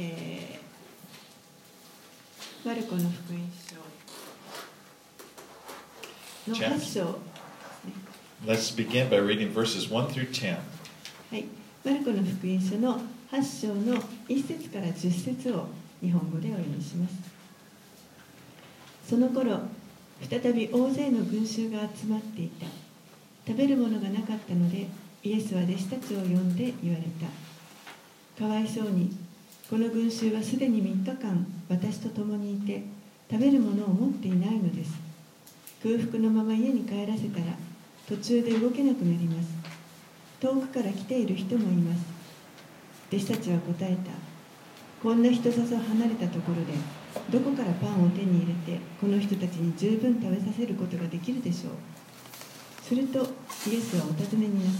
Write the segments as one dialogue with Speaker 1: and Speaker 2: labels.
Speaker 1: えーマルコの福音書の
Speaker 2: Chapter
Speaker 1: 8章
Speaker 2: Let's begin by reading verses 1 through 10.
Speaker 1: はい、マルコの福音書の8章の1節から10節を日本語でお読みします。その頃再び大勢の群衆が集まっていた。食べるものがなかったのでイエスは弟子たちを呼んで言われた。かわいそうにこの群衆はすでに3日間私と共にいて食べるものを持っていないのです。空腹のまま家に帰らせたら途中で動けなくなります。遠くから来ている人もいます。弟子たちは答えた。こんな人里離れたところでどこからパンを手に入れてこの人たちに十分食べさせることができるでしょう。するとイエスはお尋ねになっ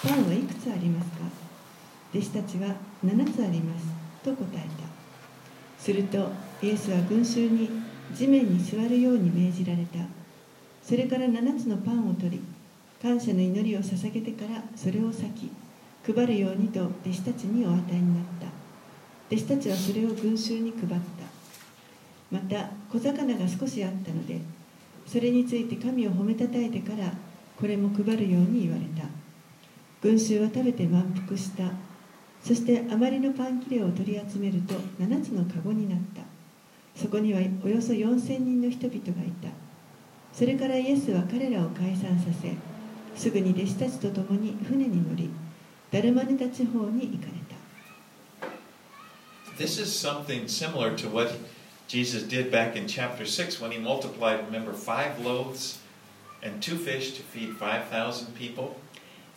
Speaker 1: た。パンはいくつありますか？弟子たちは7つあります。と答えた。するとイエスは群衆に地面に座るように命じられた。それから7つのパンを取り感謝の祈りを捧げてからそれを裂き配るようにと弟子たちにお与えになった。弟子たちはそれを群衆に配った。また小魚が少しあったのでそれについて神を褒めたたえてからこれも配るように言われた。群衆は食べて満腹した。そしてあまりのパン切れを取り集めると7つの籠になったそこにはおよそ4000人の人々がいたそれからイエスは彼らを解散させすぐに弟子たちと共に船に乗りダルマネタ地方に行かれた
Speaker 2: This is something similar to what Jesus did back in chapter 6 when he multiplied, remember, five loaves and two fish to feed 5,000 people.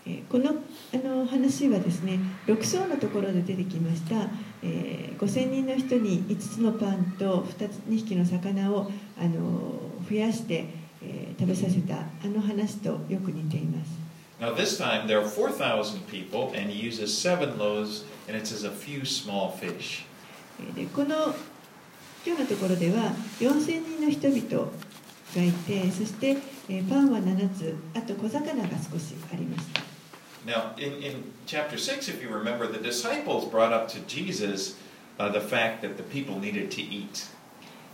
Speaker 1: えーこのあの話はですね6章のところで出てきました、えー5000人の人に5つのパンと 2, つ2匹の魚をあの増やして、えー食べさせたあの話とよく似ています
Speaker 2: Now, this time there are 4,000 people, and he uses seven loaves, and it says a few small fish.
Speaker 1: えーでこの今日のところでは4000人の人々がいてそして、えーパンは7つあと小魚が少しありました
Speaker 2: 6,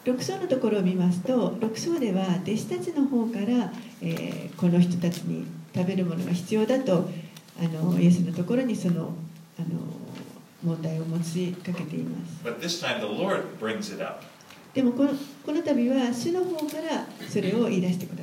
Speaker 2: if
Speaker 1: 章のところを見ますと、6章では弟子たちの方から、この人たちに食べるものが必要だと、イエスのところにその,問題を持ちかけています。でも,この度は主の方からそれを言い出してください。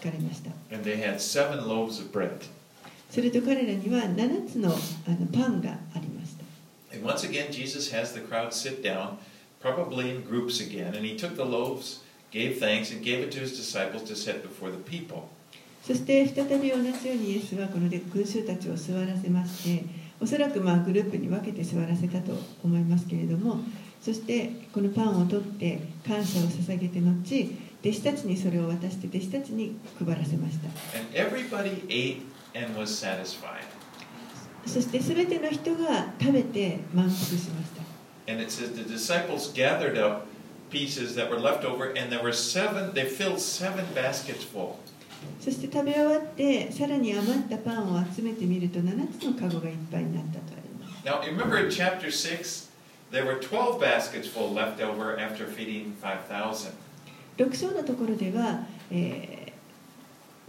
Speaker 1: 聞かれました
Speaker 2: And they had seven loaves of bread.
Speaker 1: すると彼らには7つのあのパンがありました
Speaker 2: And once again, Jesus has the crowd sit down, probably in groups again, and he took the loaves, gave thanks, and gave it to his disciples to set before the people.
Speaker 1: そして再び同じようにイエスはこの群衆たちを座らせましておそらくまあグループに分けて座らせたと思いますけれどもそしてこのパンを取って感謝を捧げて後弟子たちにそれを渡して弟子たちに配らせました.そして全ての人が食べて満腹しました
Speaker 2: And it says the disciples gathered up pieces that were left over, and there were seven, they filled seven baskets full.
Speaker 1: そして食べ終わってさらに余ったパンを集めてみると7つのカゴがいっぱいになったとあります
Speaker 2: Now, remember in chapter 6, there were 12 baskets full left over after feeding 5,000.
Speaker 1: 6章のところでは、えー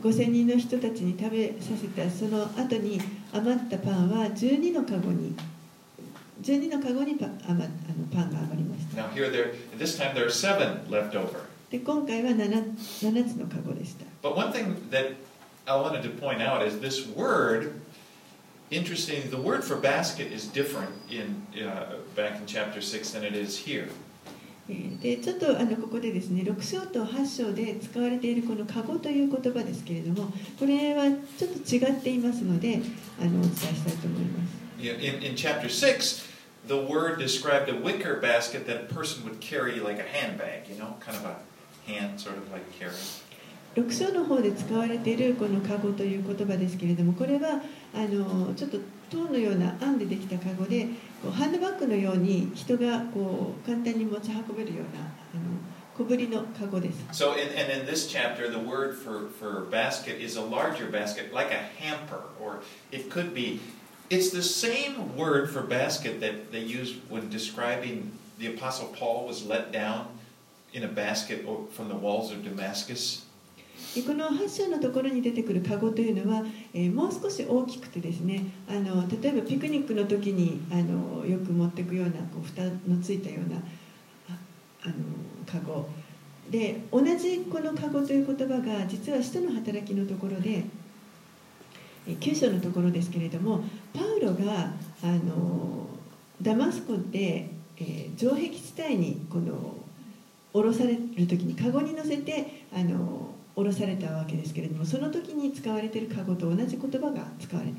Speaker 1: 5000人の人たちに食べさせたその後に余ったパンは12のカゴに12のカゴにパ余あのパンが余りました
Speaker 2: Now, here, there, this time there are seven left over.
Speaker 1: で今回は 7, 7つのカゴでした
Speaker 2: But one thing that I wanted to point out is this word. Interesting, the word for basket is different in uh, back in chapter six than it is here.
Speaker 1: えーでちょっとあのここでですね6章と8章で使われているこのカゴという言葉ですけれどもこれはちょっと違っていますのであのお伝えしたいと思います
Speaker 2: In, in, chapter 6, the word described a wicker basket that a person would carry like a handbag, you know, kind of a hand sort of like carry.
Speaker 1: 6章の方で使われているこのカゴという言葉ですけれどもこれはあのちょっと塔のような編んでできたカゴでこうハンドバッグのように人がこう簡単に持ち運べるようなあの小ぶりのカゴです。
Speaker 2: So, in, and in this chapter, the word for, for basket is a larger basket, like a hamper, or it could be. It's the same word for basket that they used when describing the Apostle Paul was let down in a basket o- from the walls of Damascus.
Speaker 1: この8章のところに出てくるカゴというのは、えもう少し大きくてですねあの例えばピクニックの時にあのよく持っていくようなこう蓋のついたようなああのカゴ。で同じこのカゴという言葉が実は使徒の働きのところで9章のところですけれどもパウロがあのダマスコで、えー城壁地帯にこの降ろされる時にカゴに乗せてあの降ろされたわけですけれども、その時に使われてるカゴと同じ言葉が使われ。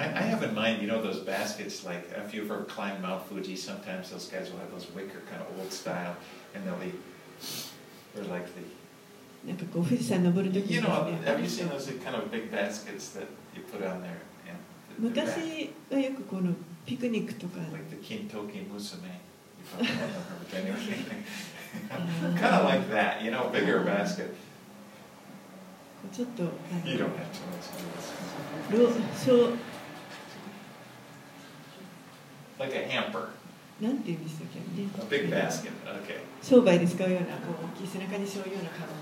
Speaker 1: 昔はよくこのピクニックとか。ちょっとあ
Speaker 2: You
Speaker 1: の
Speaker 2: don't have to. Let's do this.
Speaker 1: ろ小
Speaker 2: Like a hamper,
Speaker 1: なんていうんでしたっけね
Speaker 2: a big basket. Okay.
Speaker 1: 商売で使うようなこう大きい背中に背負うようなカゴ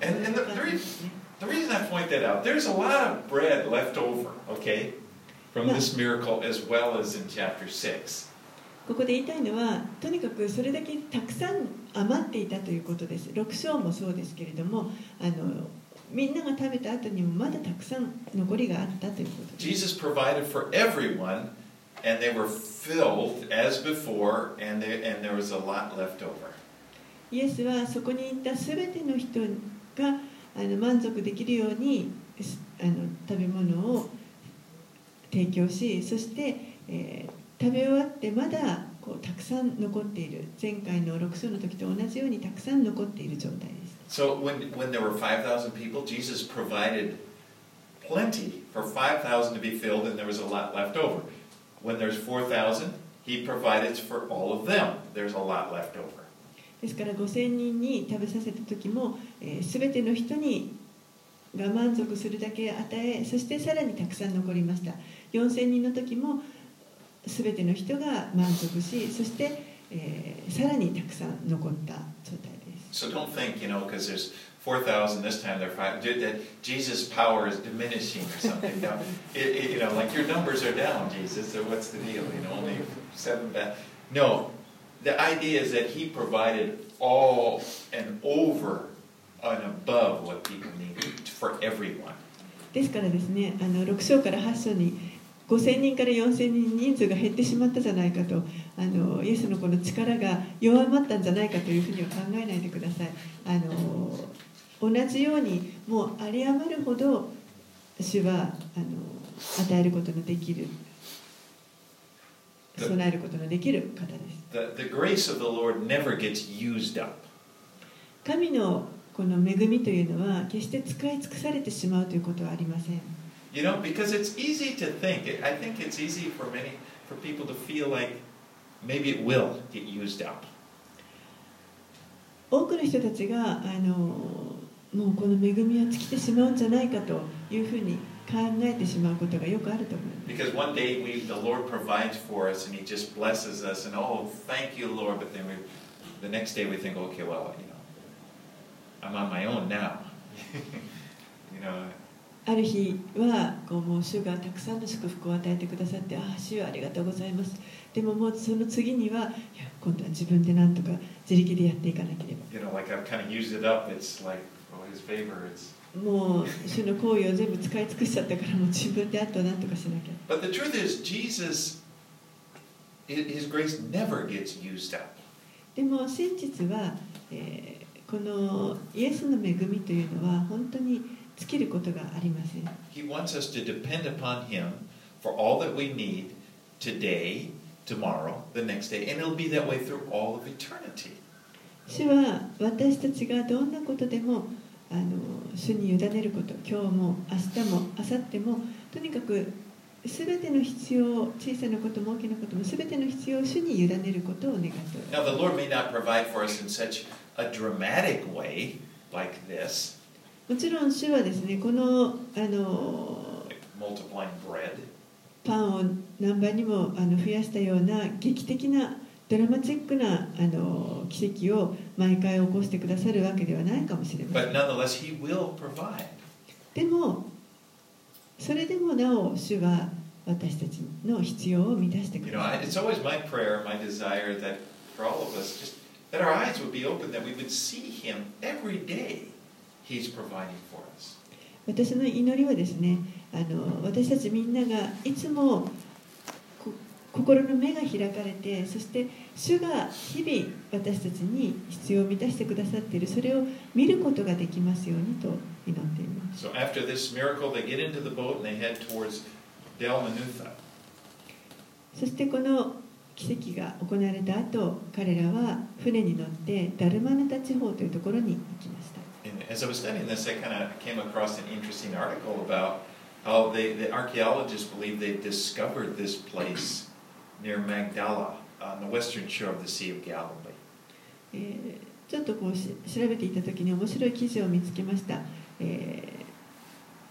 Speaker 2: And- and the-
Speaker 1: そういう感じですね
Speaker 2: The reason I point that out, there's a lot of bread left over, okay, from this miracle as well as in chapter 6.
Speaker 1: ここで言いたいのはとにかくそれだけたくさん余っていたということです6章もそうですけれどもあのみんなが食べた後にもまだたくさん残りがあったということです。
Speaker 2: Jesus provided for everyone, and they were filled as before, and, they, and there was a lot left over.
Speaker 1: イエスはそこにいた全ての人があの満足できるようにあの食べ物を提供しそして、えー食べ終わってまだこうたくさん残っている。前回の6章の時と同じようにたくさん残っている状態。です
Speaker 2: So when, when there were 5,000 people, Jesus provided plenty for 5,000 to be filled, and there was a lot left over. When there's 4,000, he provided for all of them. There's a lot left over.
Speaker 1: ですから5000人に食べさせた時も、えー、全ての人にが満足するだけ与えそしてさらにたくさん残りました4000人の時も全ての人が満足しそして、えーさらにたくさん残った状態
Speaker 2: So don't think, you know, because there's 4,000 this time, there are five, that Jesus' power is diminishing or something. No, it, it, you know, like your numbers are down, Jesus, so what's the deal? You know, only seven back. No, the idea is that he provided all and over and above what people needed for everyone.
Speaker 1: ですからですねあの6章から8章に 5000人から4000人人数が減ってしまったじゃないかとあのイエスのこの力が弱まったんじゃないかというふうには考えないでください。あの同じようにもう有り余るほど主はあの与えることのできる。備えることのできる方です。
Speaker 2: The, the grace of the Lord never gets used up.
Speaker 1: 神のこの恵みというのは決して使い尽くされてしまうということはありません
Speaker 2: You know, because it's easy to think. I think it's easy for many, for people to feel like maybe it will get used up.
Speaker 1: 多くの人たちがあのもうこの恵みは尽きてしまうんじゃないかというふうに考えてしまうことがよくあると思います
Speaker 2: Because one day we, the Lord provides for us and He just blesses us, and oh, thank you, Lord. But then we, the next day we think, okay, well, you know, I'm on my own now. you know,
Speaker 1: ある日はこうもう主がたくさんの祝福を与えてくださってああ主よありがとうございますでももうその次にはいや今度は自分で何とか自力でやっていかなけれ
Speaker 2: you know, like I've kind of used it up. It's like, oh, His favor. It's.
Speaker 1: ばもう主の行為を全部使い尽くしちゃったからもう自分であと何とかしなきゃ
Speaker 2: But the truth is, Jesus, His grace never gets used up.
Speaker 1: でも真実は、えーこのイエスの恵みというのは本当に尽きることがありません
Speaker 2: He wants us to depend upon Him for all that we need today tomorrow, the next day, and it'll be that way through all of eternity.
Speaker 1: 主は私たちがどんなことでもあの主に委ねること今日も明日も明後日もとにかく全ての必要小さなことも大きなことも全ての必要を主に委ねることを願っております
Speaker 2: Now, the Lord may not provide for us in such a dramatic way like this,
Speaker 1: もちろん主はですねこのあの.パンを何倍にもあの増やしたような劇的なドラマチックなあの奇跡を毎回起こしてくださるわけではないかもしれません.でもそれでもなお主は私たちの必要を満たしてく
Speaker 2: You
Speaker 1: だ
Speaker 2: know,
Speaker 1: さる
Speaker 2: it's always
Speaker 1: 私の祈りはですねあの私たちみんながいつも心の目が開かれてそして主が日々私たちに必要を満たしてくださっているそれを見ることができますようにと祈っています。そしてこの奇跡が行われた後彼らは船に乗ってダルマヌタ地方というところに行きました。
Speaker 2: As I was studying this, I kind of came across an interesting article about how they, the archaeologists believe they discovered this place near Magdala on the western shore of the Sea of Galilee.
Speaker 1: えーちょっとこうし調べていた時に面白い記事を見つけました、えー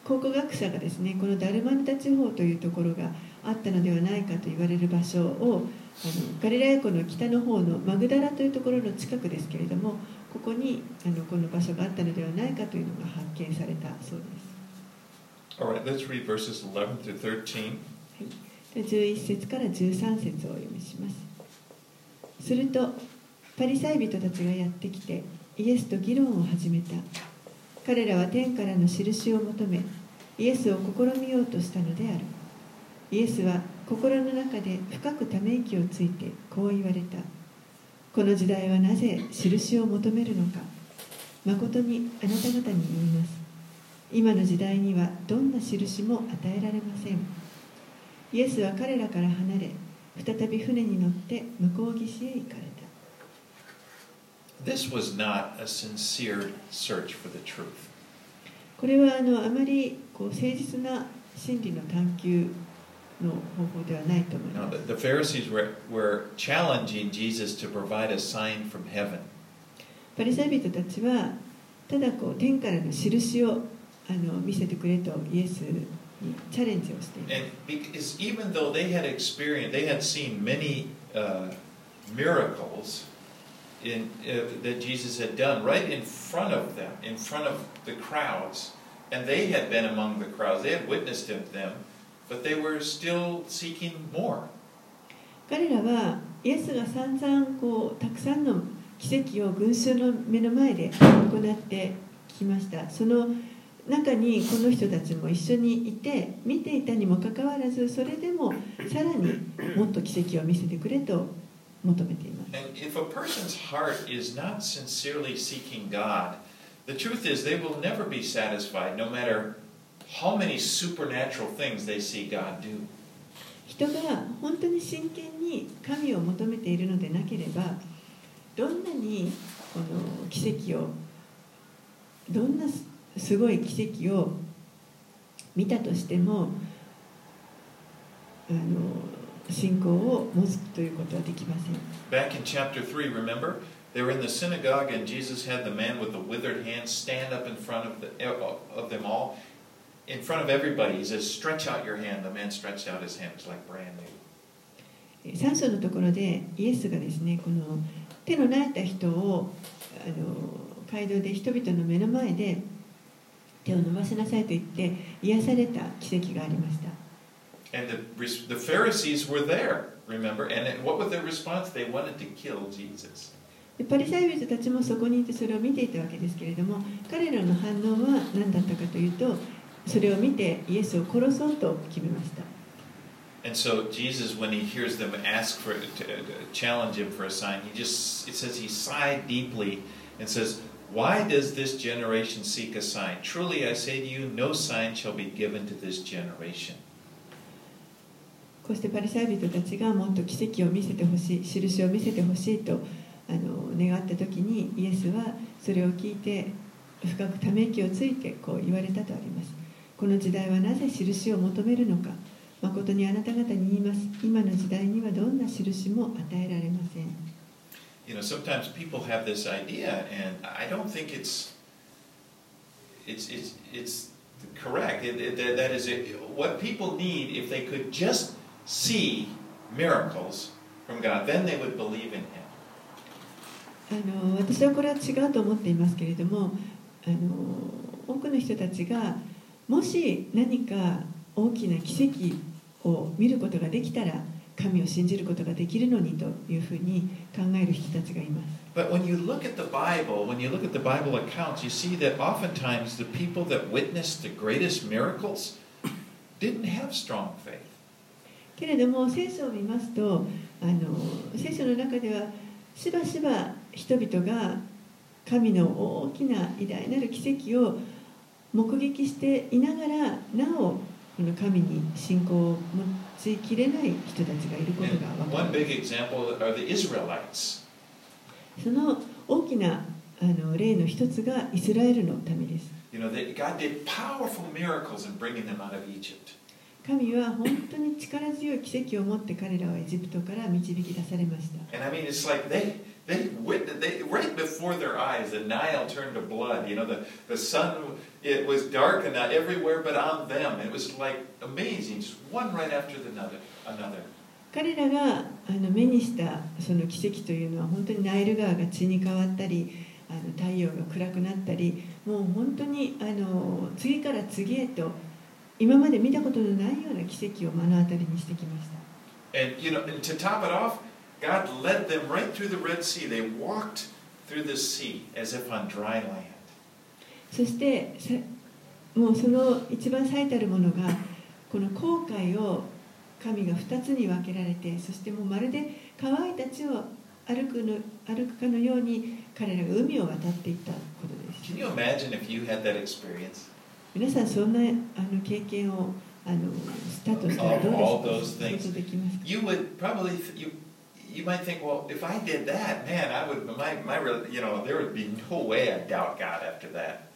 Speaker 1: 考古学者がですねこのダルマヌタ地方というところがあったのではないかと言われる場所をあのガリラヤ湖の北の方のマグダラというところの近くですけれどもここにあのこの場所があったのではないかというのが発見されたそうです。
Speaker 2: All right, let's read verses 11 through 13.
Speaker 1: で11節から13節をお読みします。するとパリサイ人たちがやってきてイエスと議論を始めた。彼らは天からの印を求めイエスを試みようとしたのである。イエスは心の中で深くため息をついてこう言われたこの時代はなぜ印を求めるのか誠にあなた方に言います。今の時代にはどんな印も与えられません。イエスは彼らから離れ再び船に乗って向こう岸へ行かれた。
Speaker 2: This was not a sincere search for the truth.
Speaker 1: これはあのあまりこう誠実な真理の探求 の方法ではないと思い
Speaker 2: Now,
Speaker 1: ま
Speaker 2: the,
Speaker 1: す
Speaker 2: the Pharisees were, were challenging Jesus to provide a sign from heaven.
Speaker 1: パリサイ人たちはただこう天からの印をあの見せてくれとイエスにチャレンジをしています
Speaker 2: And because even though they had experienced, they had seen many uh, miracles in, uh, that Jesus had done right in front of them, in front of the crowds, and they had been among the crowds, they had witnessed him, them, But
Speaker 1: 彼らはイエスが散々こうたくさんの奇跡を群衆の目の前で行ってきましたその中にこの人たちも一緒にいて見ていたにもかかわらずそれでもさらにもっと奇跡を見せてくれと求めています。
Speaker 2: how many supernatural things they see God do.
Speaker 1: 人が本当に真剣に神を求めているのでなければどんなにこの奇跡をどんなすすごい奇跡を見たとしてもあの信仰を持つということはできません
Speaker 2: Back in chapter 3, remember? They were in the synagogue, and Jesus had the man with the withered hand stand up in front of, the, of them all, in front of everybody. He says, Stretch out your hand. The man stretched out his hand. It was like brand new.
Speaker 1: 3章のところでイエスがですねこの手の泣いた人をあの街道で人々の目の前で手を伸ばしなさいと言って癒された奇跡がありました
Speaker 2: And the, the Pharisees were there, remember? And what was their response? They wanted to kill Jesus.
Speaker 1: でパリサイ人たちもそこにいてそれを見ていたわけですけれども彼らの反応は何だったかというとそれを見てイエスを殺そうと決めました
Speaker 2: And so Jesus, when he hears them ask for, to, to challenge him for a sign, he just, it says he sighed deeply and says, Why does this generation seek a sign? Truly I say to you, no sign shall be given to this generation.
Speaker 1: こうしてパリサイ人たちがもっと奇跡を見せてほしい印を見せてほしいとあの願った時にイエスはそれを聞いて深くため息をついてこう言われたとありますこの時代はなぜ印を求めるのか誠にあなた方に言います今の時代にはどんな印も与えられません
Speaker 2: You know, sometimes people have this idea, and I don't think it's it's it's it's correct. It, it, that- is it, what people need. If they could just see miracles from God, then they would believe in Him.
Speaker 1: あの私はこれは違うと思っていますけれどもあの多くの人たちがもし何か大きな奇跡を見ることができたら神を信じることができるのにというふうに考える人たちがいます
Speaker 2: But when you look at the Bible, when you look at the Bible accounts, you see that oftentimes the people that witnessed the greatest miracles didn't have strong faith.
Speaker 1: けれども聖書を見ますとあの聖書の中ではしばしば人々が神の大きな偉大なる奇跡を目撃していながらなお神に信仰を持ちきれない人たちがいることが分か
Speaker 2: ります。
Speaker 1: その大きなあの例の一つがイスラエルのためです。神は本当に力強い奇跡を持って彼らをエジプトから導き出されました。
Speaker 2: They, wit- they right before their eyes, the Nile turned to blood. You know, the, the sun, it was dark and not everywhere but on them. It was like amazing, just one right after the another. another.
Speaker 1: 彼らがあの目にしたその奇跡というのは本当にナイル川が血に変わったりあの太陽が暗くなったりもう本当にあの次から次へと今まで見たことのないような奇跡を目の当たりにしてきました
Speaker 2: And, you know, and to top it off, God led them right through the Red Sea. They walked through the sea as if on dry land.
Speaker 1: そしてさもうその一番最たるものがこの航海を神が2つに分けられてそしてもうまるで乾いた地を歩くの歩くかのように彼らが海を渡っていったことです
Speaker 2: Can you imagine if you had that experience?
Speaker 1: 皆さんそんなあの経験をあのしたとしたらどうですか
Speaker 2: You would probably, you, you might think, well, if I did that, man, I would, my, my, rel- you know, there would be no way I'd doubt God after that.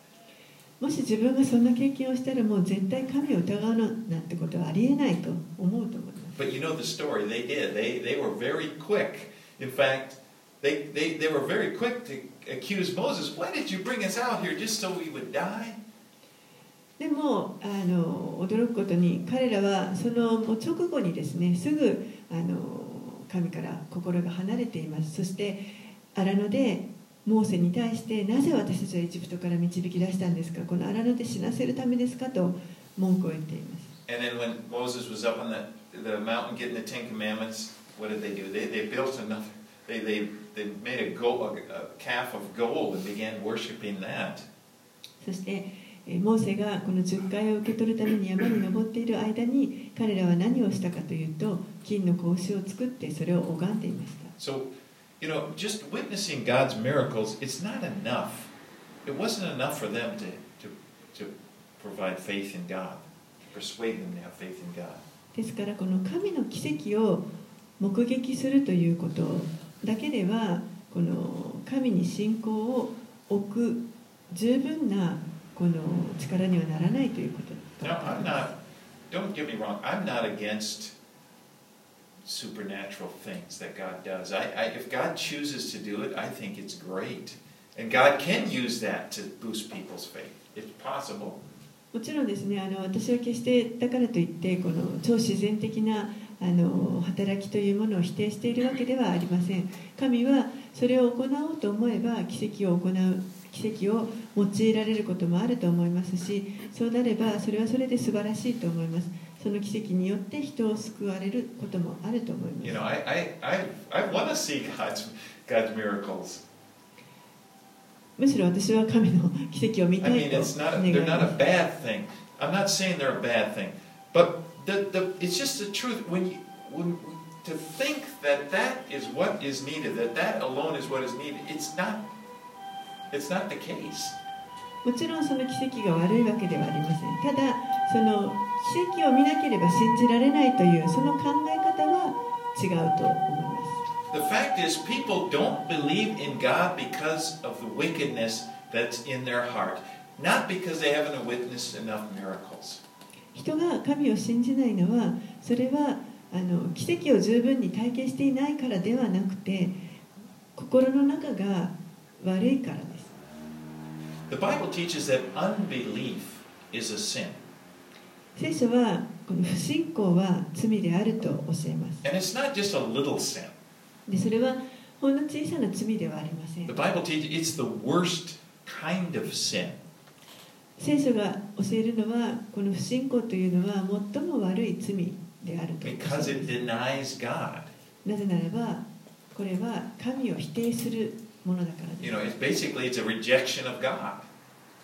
Speaker 1: もし自分がそんな経験をしたらもう絶対神を疑うのなんてことはありえないと思うと思います
Speaker 2: But you know the story. They did. They, they were very quick. In fact, they, they, they were very quick to accuse Moses. Why did you bring us out here just so we would die?
Speaker 1: でもあの驚くことに彼らはそのもう直後にですねすぐあの 神から心が離れています。そしてアラノでモーセに対してなぜ私たちはエジプトから導き出したんですか？このアラノで死なせるためですか？と文句を言っています。そしてモーセがこの10回を受け取るために山に登っている間に彼らは何をしたかというと金の格子を作ってそれを拝んでいました
Speaker 2: So, you know, just witnessing God's miracles, it's not enough. It wasn't enough for them to, to, to provide faith in God, persuade them to have faith in God.
Speaker 1: ですからこの神の奇跡を目撃するということだけではこの神に信仰を置く十分なこの力にはならないということ
Speaker 2: です。
Speaker 1: もちろんですねあの私は決してだからといってこの超自然的なあの働きというものを否定しているわけではありません。神はそれを行おうと思えば奇跡を行う奇跡を用いられることもあると思いますしそうなればそれはそれで素晴らしいと思いますその奇跡によって人を救われることもあると思います。むしろ私は神の奇跡を見たいと。
Speaker 2: は
Speaker 1: 神います。
Speaker 2: It's not the case.
Speaker 1: もちろんその奇跡が悪いわけではありませんただその奇跡を見なければ信じられないというその考え方は違うと思います
Speaker 2: The fact is, people don't believe in God because of the wickedness that's in their heart, not because they haven't witnessed enough miracles.
Speaker 1: 人が神を信じないのはそれはあの奇跡を十分に体験していないからではなくて心の中が悪いからです
Speaker 2: The Bible teaches that unbelief is a sin.
Speaker 1: 聖書はこの不信仰は罪であると教えます
Speaker 2: And it's not just a little sin.
Speaker 1: でそれはほんの小さな罪ではありませ
Speaker 2: The
Speaker 1: ん
Speaker 2: Bible teaches it's the worst kind of sin.
Speaker 1: 聖書が教えるのはこの不信仰というのは最も悪い罪であると
Speaker 2: because
Speaker 1: す
Speaker 2: it denies God.
Speaker 1: なぜならばこれは神を否定するものだからで
Speaker 2: You
Speaker 1: す
Speaker 2: know, it's basically it's a rejection of God.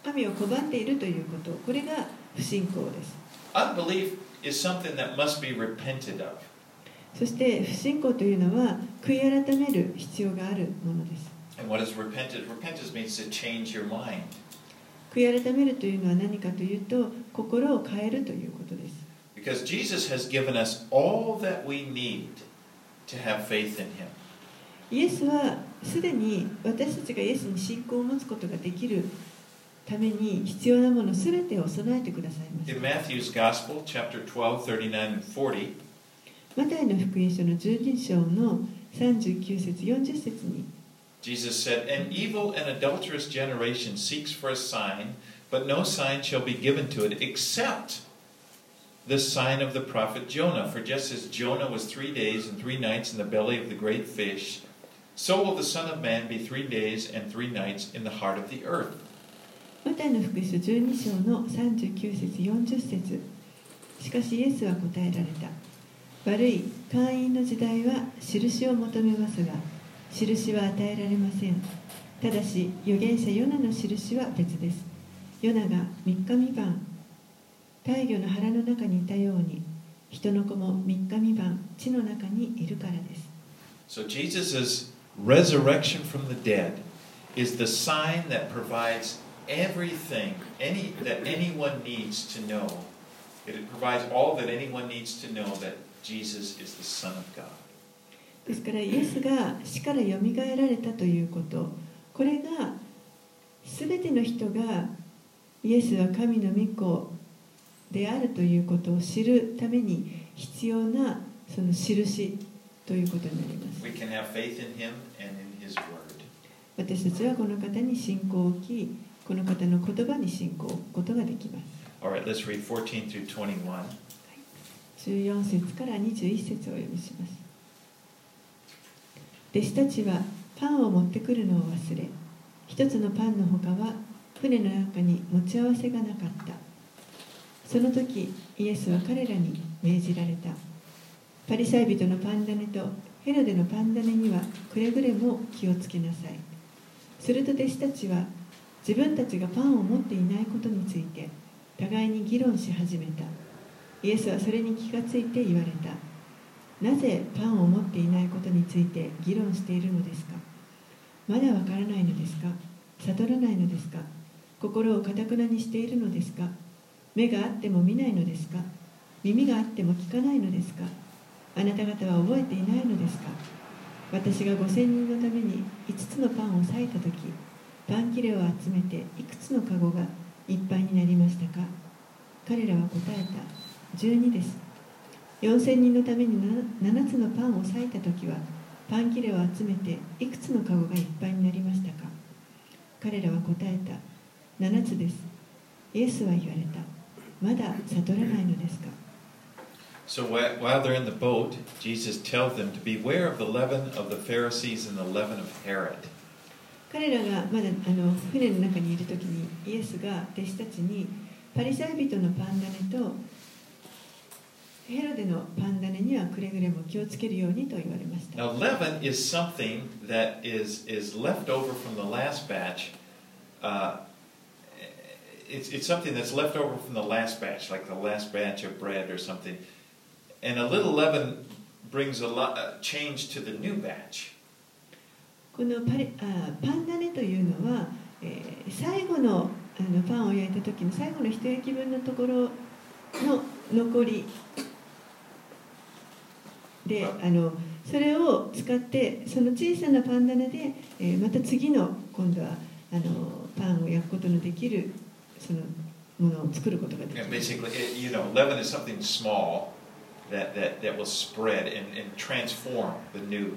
Speaker 1: 神を拒んでいるということこれが不信仰です
Speaker 2: Unbelief is something that must be repented of.
Speaker 1: そして不信仰というのは悔い改める必要があるものです
Speaker 2: And what is repented? Repentance means to change your mind.
Speaker 1: 悔い改めるというのは何かというと心を変えるということです
Speaker 2: Because Jesus has given us all that we need to have faith in Him.
Speaker 1: イエスはすでに私たちがイエスに信仰を持つことができるために必要なものすべてを備えてくださいます
Speaker 2: In Matthew's Gospel, chapter 12, 39 and 40,
Speaker 1: マタイの福音書の12章の39節40節に
Speaker 2: Jesus said, An evil and adulterous generation seeks for a sign, but no sign shall be given to it except the sign of the prophet Jonah. For just as Jonah was three days and three nights in the belly of the great fish, so will the Son of Man be three days and three nights in the heart of the earth.
Speaker 1: マタイの福音書12章の39節40節。しかしイエスは答えられた。悪い会員の時代は印を求めますが印は与えられません。ただし預言者ヨナの印は別です。ヨナが3日3晩大魚の腹の中にいたように人の子も3日3晩地の中にいるからです。
Speaker 2: So Jesus' resurrection from the dead is the sign that provides everything any, that anyone needs to know. It provides all that anyone needs to know that Jesus is the Son of God.
Speaker 1: ですからイエスが死からよみがえられたということこれが全ての人がイエスは神の御子であるということを知るために必要なその印ということになります
Speaker 2: We can have faith in Him and in His Word.
Speaker 1: 私たちはこの方に信仰を置きこの方の言葉に信仰を置くことができます。
Speaker 2: Right, let's read 14 through 21.
Speaker 1: 14節から21節をお読みします。弟子たちはパンを持ってくるのを忘れ一つのパンのほかは船の中に持ち合わせがなかった。その時イエスは彼らに命じられた。パリサイ人のパンダネとヘロデのパンダネにはくれぐれも気をつけなさい。すると弟子たちは自分たちがパンを持っていないことについて互いに議論し始めた。イエスはそれに気がついて言われた。なぜパンを持っていないことについて議論しているのですか？まだわからないのですか？悟らないのですか？心をかたくなにしているのですか？目があっても見ないのですか？耳があっても聞かないのですか？あなた方は覚えていないのですか？私が5000人のために5つのパンを裂いた時パン切れを集めていくつのカゴがいっぱいになりましたか？彼らは答えた12です。4000人のために 7, つのパンを裂いた時はパン切れを集めていくつのカゴがいっぱいになりましたか？彼らは答えた7つです。イエスは言われた。まだ悟らないのですか？
Speaker 2: So wh- while they're in the boat, Jesus tells them to beware of the leaven of the Pharisees and the leaven of Herod.
Speaker 1: 彼らがまだあの船の中にいる時にイエスが弟子たちにパリサイ人のパンダネとヘロデのパンダネにはくれぐれも気をつけるようにと言われました
Speaker 2: Now, leaven is something that is, is left over from the last batch. Uh, it's, it's something that's left over from the last batch, like the last batch of bread or something. And a little leaven brings a lot, uh, change to the new batch.
Speaker 1: このパリあパンダネというのは、えー最後のあのパンを焼いた時の最後の一焼き分のところの残りであのそれを使ってその小さなパン棚で、えーまた次の今度はあのパンを焼くことのできるそのものを作ることができ
Speaker 2: Yeah,
Speaker 1: ます。
Speaker 2: basically, it, you know, leaven is something small that, that, that will spread and, and transform the new.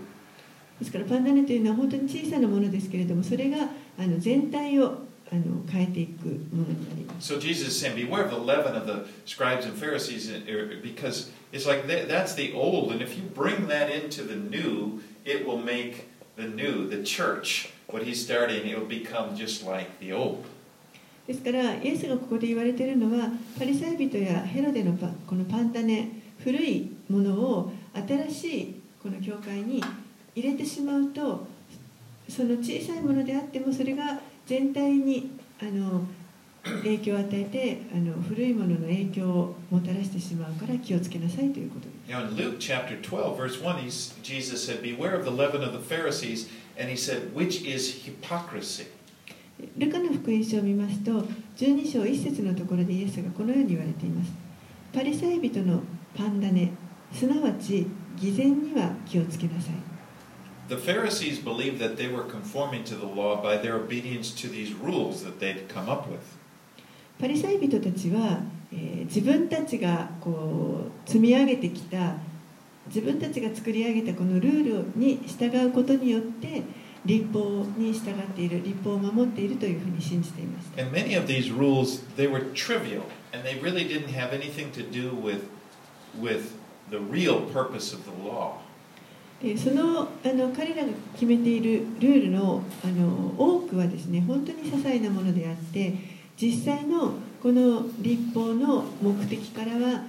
Speaker 1: ですからパンダネというのは本当に小さなものですけれどもそれがあの全体をあの変えていくものになります
Speaker 2: So Jesus is saying, Beware of the leaven of the scribes and Pharisees, and- er, because it's like that, that's the old, and if you bring that into the new, it will make the new, the church, what he's starting, it will become just like the old.
Speaker 1: ですからイエスがここで言われているのはパリサイ人やヘロデのパこのパンタネ 古いものを新しいこの教会に入れてしまうとその小さいものであってもそれが全体にあの影響を与えてあの古いものの影響をもたらしてしまうから気をつけなさいということです。
Speaker 2: Now, in Luke chapter 12, verse 1, he's, Jesus said, Beware of the leaven of the Pharisees, and he said, Which is hypocrisy?
Speaker 1: ルカの福音書を見ますと12章1節のところでイエスがこのように言われていますパリサイ人のパンダネすなわち偽善には気をつけなさい
Speaker 2: The Pharisees believed that they were conforming to the law by their obedience to these rules that they'd come up with.
Speaker 1: パリサイ人たちは、えー自分たちがこう積み上げてきた自分たちが作り上げたこのルールに従うことによって立法に従っている立法を守っているというふうに信じていました
Speaker 2: And many of these rules, they were trivial, and they really didn't have anything to do with, with the real purpose of the law.
Speaker 1: でそのあの彼らが決めているルールのあの多くはですね本当に些細なものであって実際のこの立法の目的からは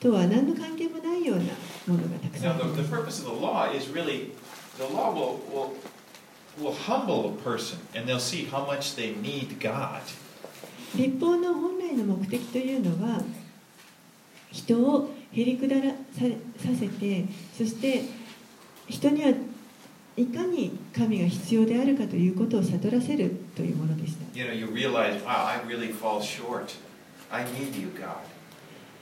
Speaker 1: とは何の関係もないようなものがたくさ
Speaker 2: Now,
Speaker 1: んあり
Speaker 2: the,
Speaker 1: ま
Speaker 2: the
Speaker 1: す
Speaker 2: purpose of the law is really, the law will, will, will humble a person, and they'll see how much they need God.
Speaker 1: 立法の本来の目的というのは人をへりくだらさ,させてそして人にはいかに神が必要であるかということを悟らせるというものでした。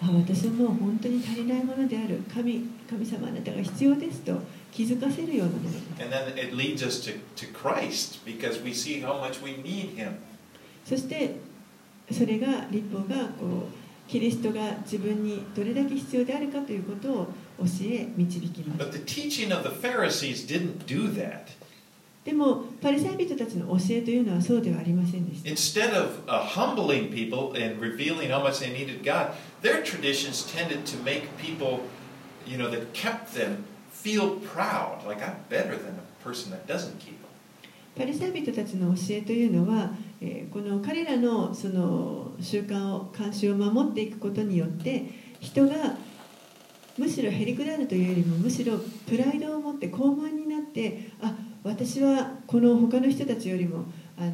Speaker 1: 私はもう本当に足りないものである。神,神様あなたが必要ですと気づかせるようなものそしてそれが立法がこうキリストが自分にどれだけ必要であるかということを教え導きます。でも、パリサイ人たちの教えというのはそうではありませんでした。パリサイ人たちの教えというのは、えこの彼らのその習慣を慣習を守っていくことによって人がむしろへりくだるというよりもむしろプライドを持って高慢になってあ私はこの他の人たちよりもあの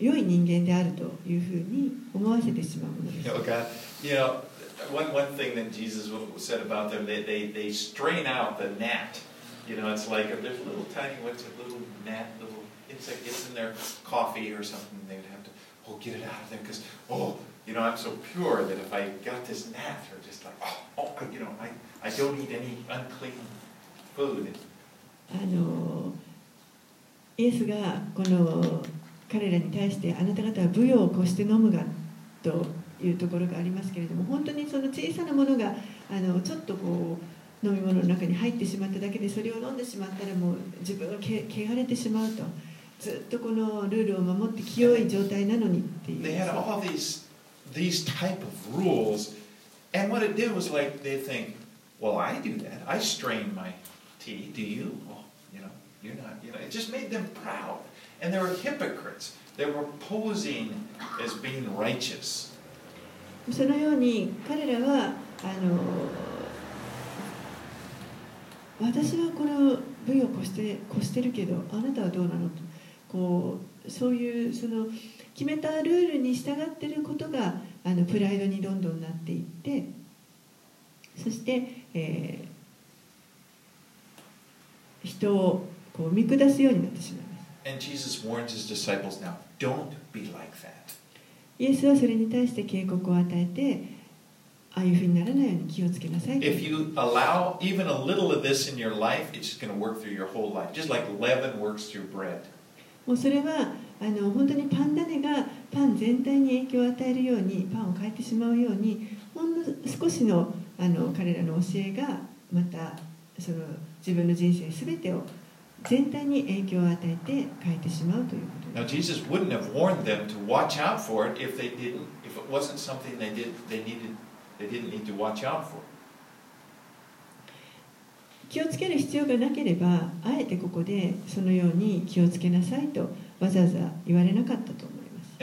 Speaker 1: 良い人間であるというふうに思わせてしまうもので
Speaker 2: You
Speaker 1: す
Speaker 2: know, God, you know, one, one thing that Jesus said about them, they, they, they strain out the gnat. You know, it's like a little tiny, what's a little gnat, little insect gets in their coffee or something, they would have to, oh, get it out of there because, oh, you know, I'm so pure that if I got this gnat, or just like, oh, oh, I, you know, I, I don't eat any unclean food.
Speaker 1: あのイエスがこの彼らに対してあなた方は舞踊をこして飲むがというところがありますけれども本当にその小さなものがあのちょっとこう飲み物の中に入ってしまっただけでそれを飲んでしまったらもう自分はけ汚れてしまうとずっとこのルールを守って清い状態なのにっていう
Speaker 2: They had all these, these type of rules, and what it did was like they think, well, I do that. I strain my tea. Do you? Well, you know, you're not. You know, it just made them proud, and they were hypocrites. They were posing as being righteous.
Speaker 1: そのように彼らはあの私はこの部位を越して越してるけどあなたはどうなのとこうそういうその決めたルールに従っていることがあのプライドにどんどんなっていってそして、えー人をこう見下すようになってしまいます。
Speaker 2: And Jesus warns his disciples now don't be like that.
Speaker 1: イエスはそれに対して警告を与えてああいうふうにならないように気をつけなさいと
Speaker 2: If you allow even a little of this in your life, it's going to work through your whole life, just like leaven works through bread.
Speaker 1: もうそれはあの本当にパン種がパン全体に影響を与えるようにパンを変えてしまうようにほんの少しのあの彼らの教えがまたその自分の人生全てを全体に影響を与えて変えてしまうということ
Speaker 2: Now。Jesus wouldn't have warned them to watch out for it if they didn't, if it wasn't something they did, they needed, they didn't need to watch out for.
Speaker 1: 気をつける必要がなければあえてここでそのように気をつけなさいとわざわざ言われなかったと思います。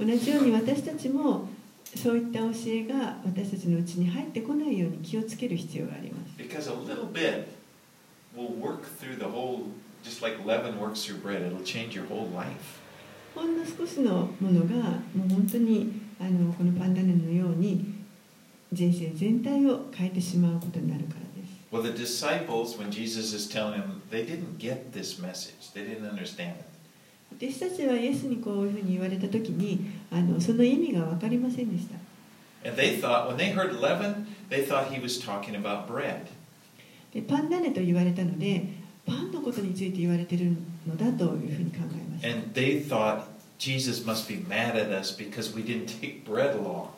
Speaker 1: 同じように私たちもそういった教えが私たちのうちに入ってこないように気をつける必要があります。ほんの少しのものがもう本当に。あのこのパンダネのように人生全体を変えてしまうことになるからです。私たちはイエスにこういうふうに言われたときにあの、その意味がわかりませんでした。でパンダネと言われたので、パンのことについて言われてるのだというふうに考えました。
Speaker 2: Jesus must be mad at us because we didn't take bread along.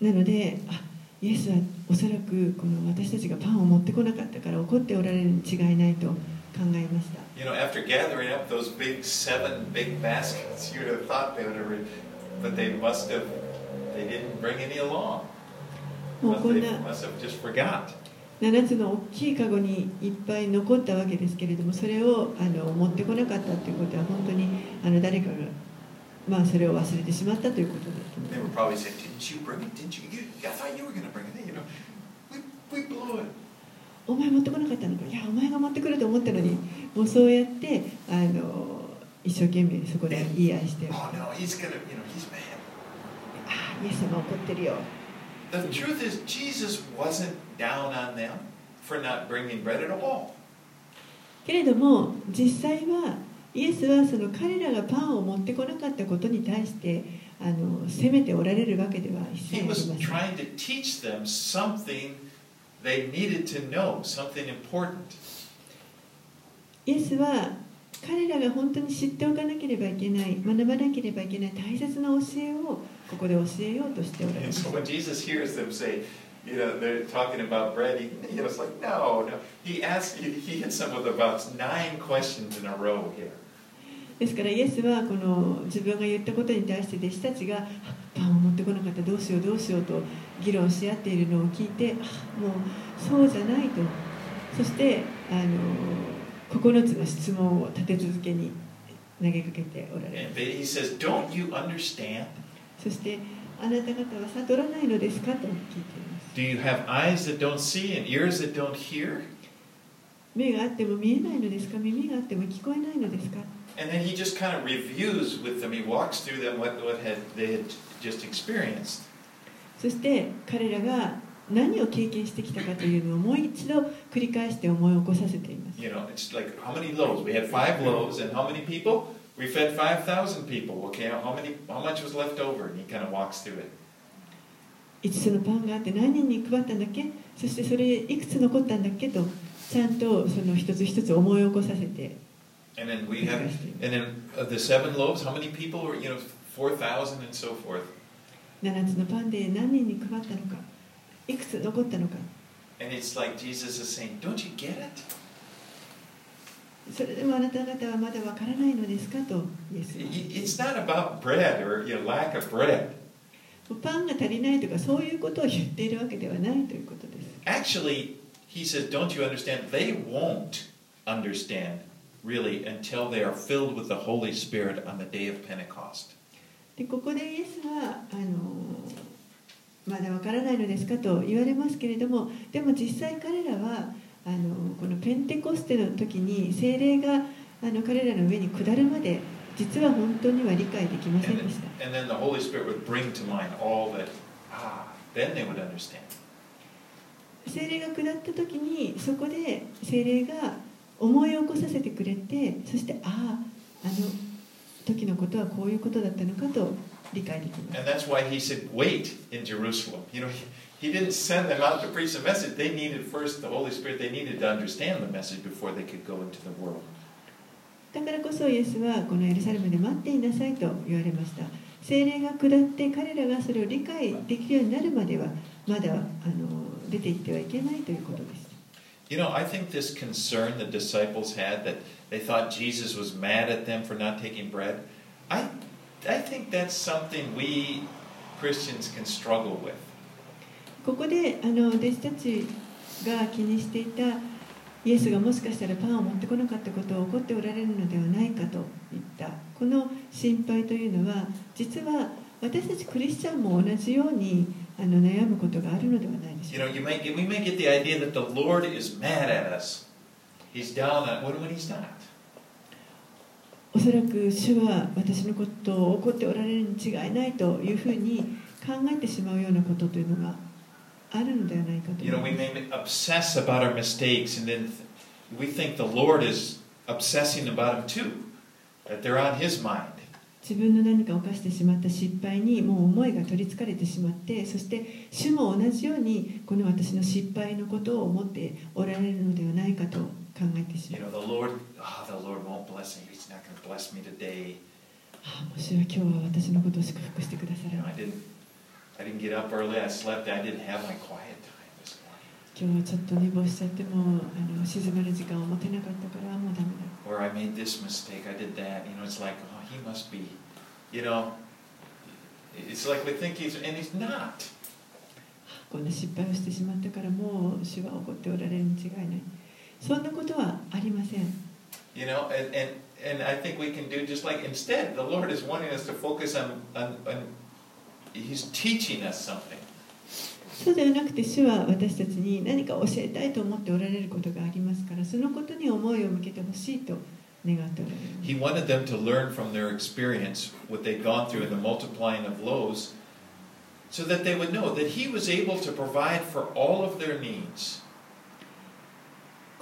Speaker 1: なのであイエスはおそらくこの私たちがパンを持ってこなかったから怒っておられるに違いないと考えました
Speaker 2: You know, after gathering up those big seven big baskets, you'd have thought they would have, re- but they must have, they didn't bring any along.
Speaker 1: もう
Speaker 2: Must,
Speaker 1: こん
Speaker 2: they
Speaker 1: な
Speaker 2: must have just forgot.
Speaker 1: 7つの大きいカゴにいっぱい残ったわけですけれどもそれをあの持ってこなかったということは本当にあの誰かが、まあ、それを忘れてしまったということだと思いま.すお前持ってこなかったのか？いやお前が持ってくると思ったのに。もうそうやってあの一生懸命そこで言い合いして。
Speaker 2: Oh.
Speaker 1: ああイエス様怒ってるよ
Speaker 2: The
Speaker 1: 実際はイエスはその彼らがパンを持ってこなかったことに対してあの責めておられるわけでは一切。イエスは彼らが本当に知っておかなければいけない学ばなければいけない大切な教えをここで教えようとしておられます
Speaker 2: so when Jesus hears them say, you know, they're talking about bread, he, you know, it's like, no, no. He asked, he, he hits them with about nine questions in a row here.
Speaker 1: ですからイエスはこの自分が言ったことに対して弟子たちがあパンを持ってこなかったどうしようどうしようと議論し合っているのを聞いてあもうそうじゃないとそしてあの9つの質問を立て続けに投げかけておられます
Speaker 2: says, don't you understand?
Speaker 1: そしてあなた方は悟らないのですかと聞いています
Speaker 2: Do you have eyes that don't see and ears that don't hear?
Speaker 1: 目があっても見えないのですか耳があっても聞こえないのですか
Speaker 2: And then he just kind of reviews with them. He walks through them what, what had, they had just experienced.
Speaker 1: そして彼らが何を経験してきたかというのをもう一度繰り返して思い起こさせています
Speaker 2: You know, it's like how many loaves? We had five loaves, and how many people? We fed five thousand people. Okay, how many? How much was left over? And he kind of walks through it.
Speaker 1: 5つのパンがあって何人に配ったんだっけそしてそれいくつ残ったんだっけとちゃんとその一つ一つ思い起こさせて
Speaker 2: And then we have, and then uh, the seven loaves. How many people were? You know, four thousand and so forth.
Speaker 1: 7つのパンで何人に配ったのかいくつ残ったのか
Speaker 2: And it's like Jesus is saying, "Don't you get it?
Speaker 1: それでもあなた方はまだわからないのですかと
Speaker 2: It's not about bread or you know, lack of bread.
Speaker 1: パンが足りないとかそういうことを言っているわけではないということです
Speaker 2: Actually, he says, "Don't you understand?" They won't understand really until they are filled with the Holy Spirit on the day of Pentecost.
Speaker 1: でここでイエスはあのまだわからないのですかと言われますけれどもでも実際彼らはあのこのペンテコステの時に精霊があの彼らの上に下るまで実は本当には理解できませんでした
Speaker 2: then, and then the ah.
Speaker 1: 精霊が下った時にそこで精霊が思い起こさせてくれてそしてあああの時のことはこういうことだったのかと理解できます
Speaker 2: And that's why he said, wait in Jerusalem. You know, he, he didn't send them out to preach the message. They needed first the Holy Spirit, they needed to understand the message before they could go into the world.
Speaker 1: だからこそイエスはこのエルサレムで待っていなさいと言われました精霊が下って彼らがそれを理解できるようになるまではまだあの出て行ってはいけないということです
Speaker 2: You know, I think this concern the disciples had that they thought Jesus was mad at them for not taking bread, I, I think that's something we Christians can struggle with.
Speaker 1: ここであの弟子たちが気にしていたイエスがもしかしたらパンを持ってこなかったことを怒っておられるのではないかといったこの心配というのは実は私たちクリスチャンも同じようにあの悩むことがあるのではないでし
Speaker 2: You
Speaker 1: ょう
Speaker 2: know, you may, we may get the idea that the Lord is mad at us. He's down on when, when he's not.
Speaker 1: おそらく主は私のことを怒っておられるに違いないというふうに考えてしまうようなことというのがあるのではないかと。自分の何か犯してしまった失敗にも思いが取りつかれてしまって、そして主も同じようにこの私の失敗のことを思っておられるのではないかと考えてしまう。
Speaker 2: He's not going to bless me today.
Speaker 1: もう主は今日は私のことを祝福してくださ
Speaker 2: You
Speaker 1: る
Speaker 2: know, I didn't, I didn't get up early. I slept. I didn't have my quiet time this morning.
Speaker 1: 今日はちょっと寝坊しちゃってもあの静まる時間を持てなかったからもうダメだ
Speaker 2: Or I made this mistake. I did that. You know, it's like, oh, he must be, you know. It's like we think he's, and he's not.
Speaker 1: こんな失敗をしてしまったからもう主は怒っておられるに違いないそんなことはありません
Speaker 2: You know, and, and, and I think we can do just like instead, the Lord is wanting us to focus on, on, on He's teaching us something.
Speaker 1: そうではなくて主は私たちに何か教えたいと思っておられることがありますからそのことに思いを向けてほしいと願っておられます
Speaker 2: He wanted them to learn from their experience what they'd gone through in the multiplying of loaves so that they would know that He was able to provide for all of their needs.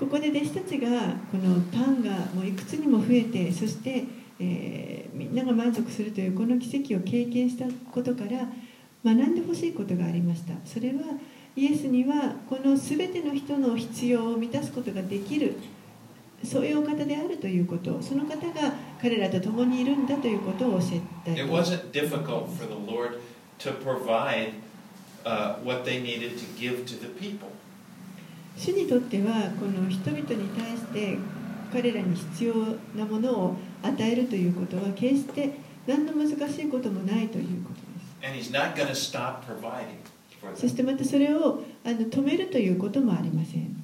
Speaker 1: ここで弟子たちがこのパンがもういくつにも増えてそして、えーみんなが満足するというこの奇跡を経験したことから学んでほしいことがありました。それはイエスにはこの全ての人の必要を満たすことができるそういうお方であるということ。その方が彼らと共にいるんだということを教えたい。
Speaker 2: It wasn't difficult for the Lord to provide uh, what they needed to give to the people.
Speaker 1: 主にとってはこの人々に対して彼らに必要なものを与えるということは決して何の難しいこともないということですそ.してまたそれをあの止めるということもありません.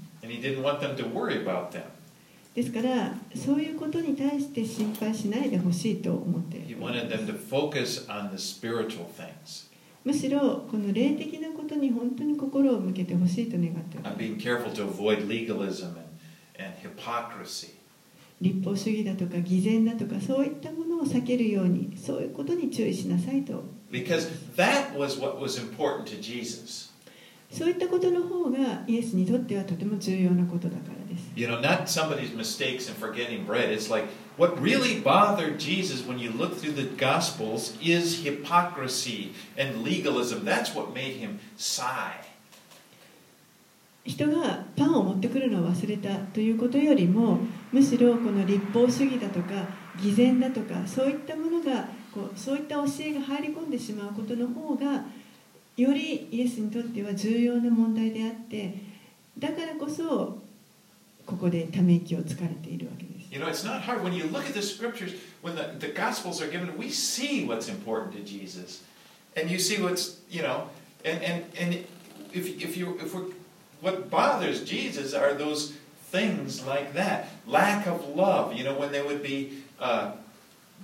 Speaker 1: ですからそういうことに対して心配しないでほしいと思って
Speaker 2: He wanted them
Speaker 1: むしろこの霊的なことに本当に心を向けてほしいと願っております。立法主義だとか偽善だとかそういったものを避けるようにそういうことに注意しなさいと。そういったことの方がイエスにとってはとても重要なことだからです。
Speaker 2: What really bothered Jesus when you look through the Gospels is hypocrisy and legalism. That's what made him sigh.
Speaker 1: 人がパンを持ってくるのを忘れたということよりもむしろこの立法主義だとか偽善だとかそういったものがこうそういった教えが入り込んでしまうことの方がよりイエスにとっては重要な問題であってだからこそここでため息をつかれているわけです。
Speaker 2: You know, it's not hard. When you look at the scriptures, when the, the Gospels are given, we see what's important to Jesus. And you see what's, you know, and, and, and if, if you, if we're, what bothers Jesus are those things like that. Lack of love, you know, when they would be, uh,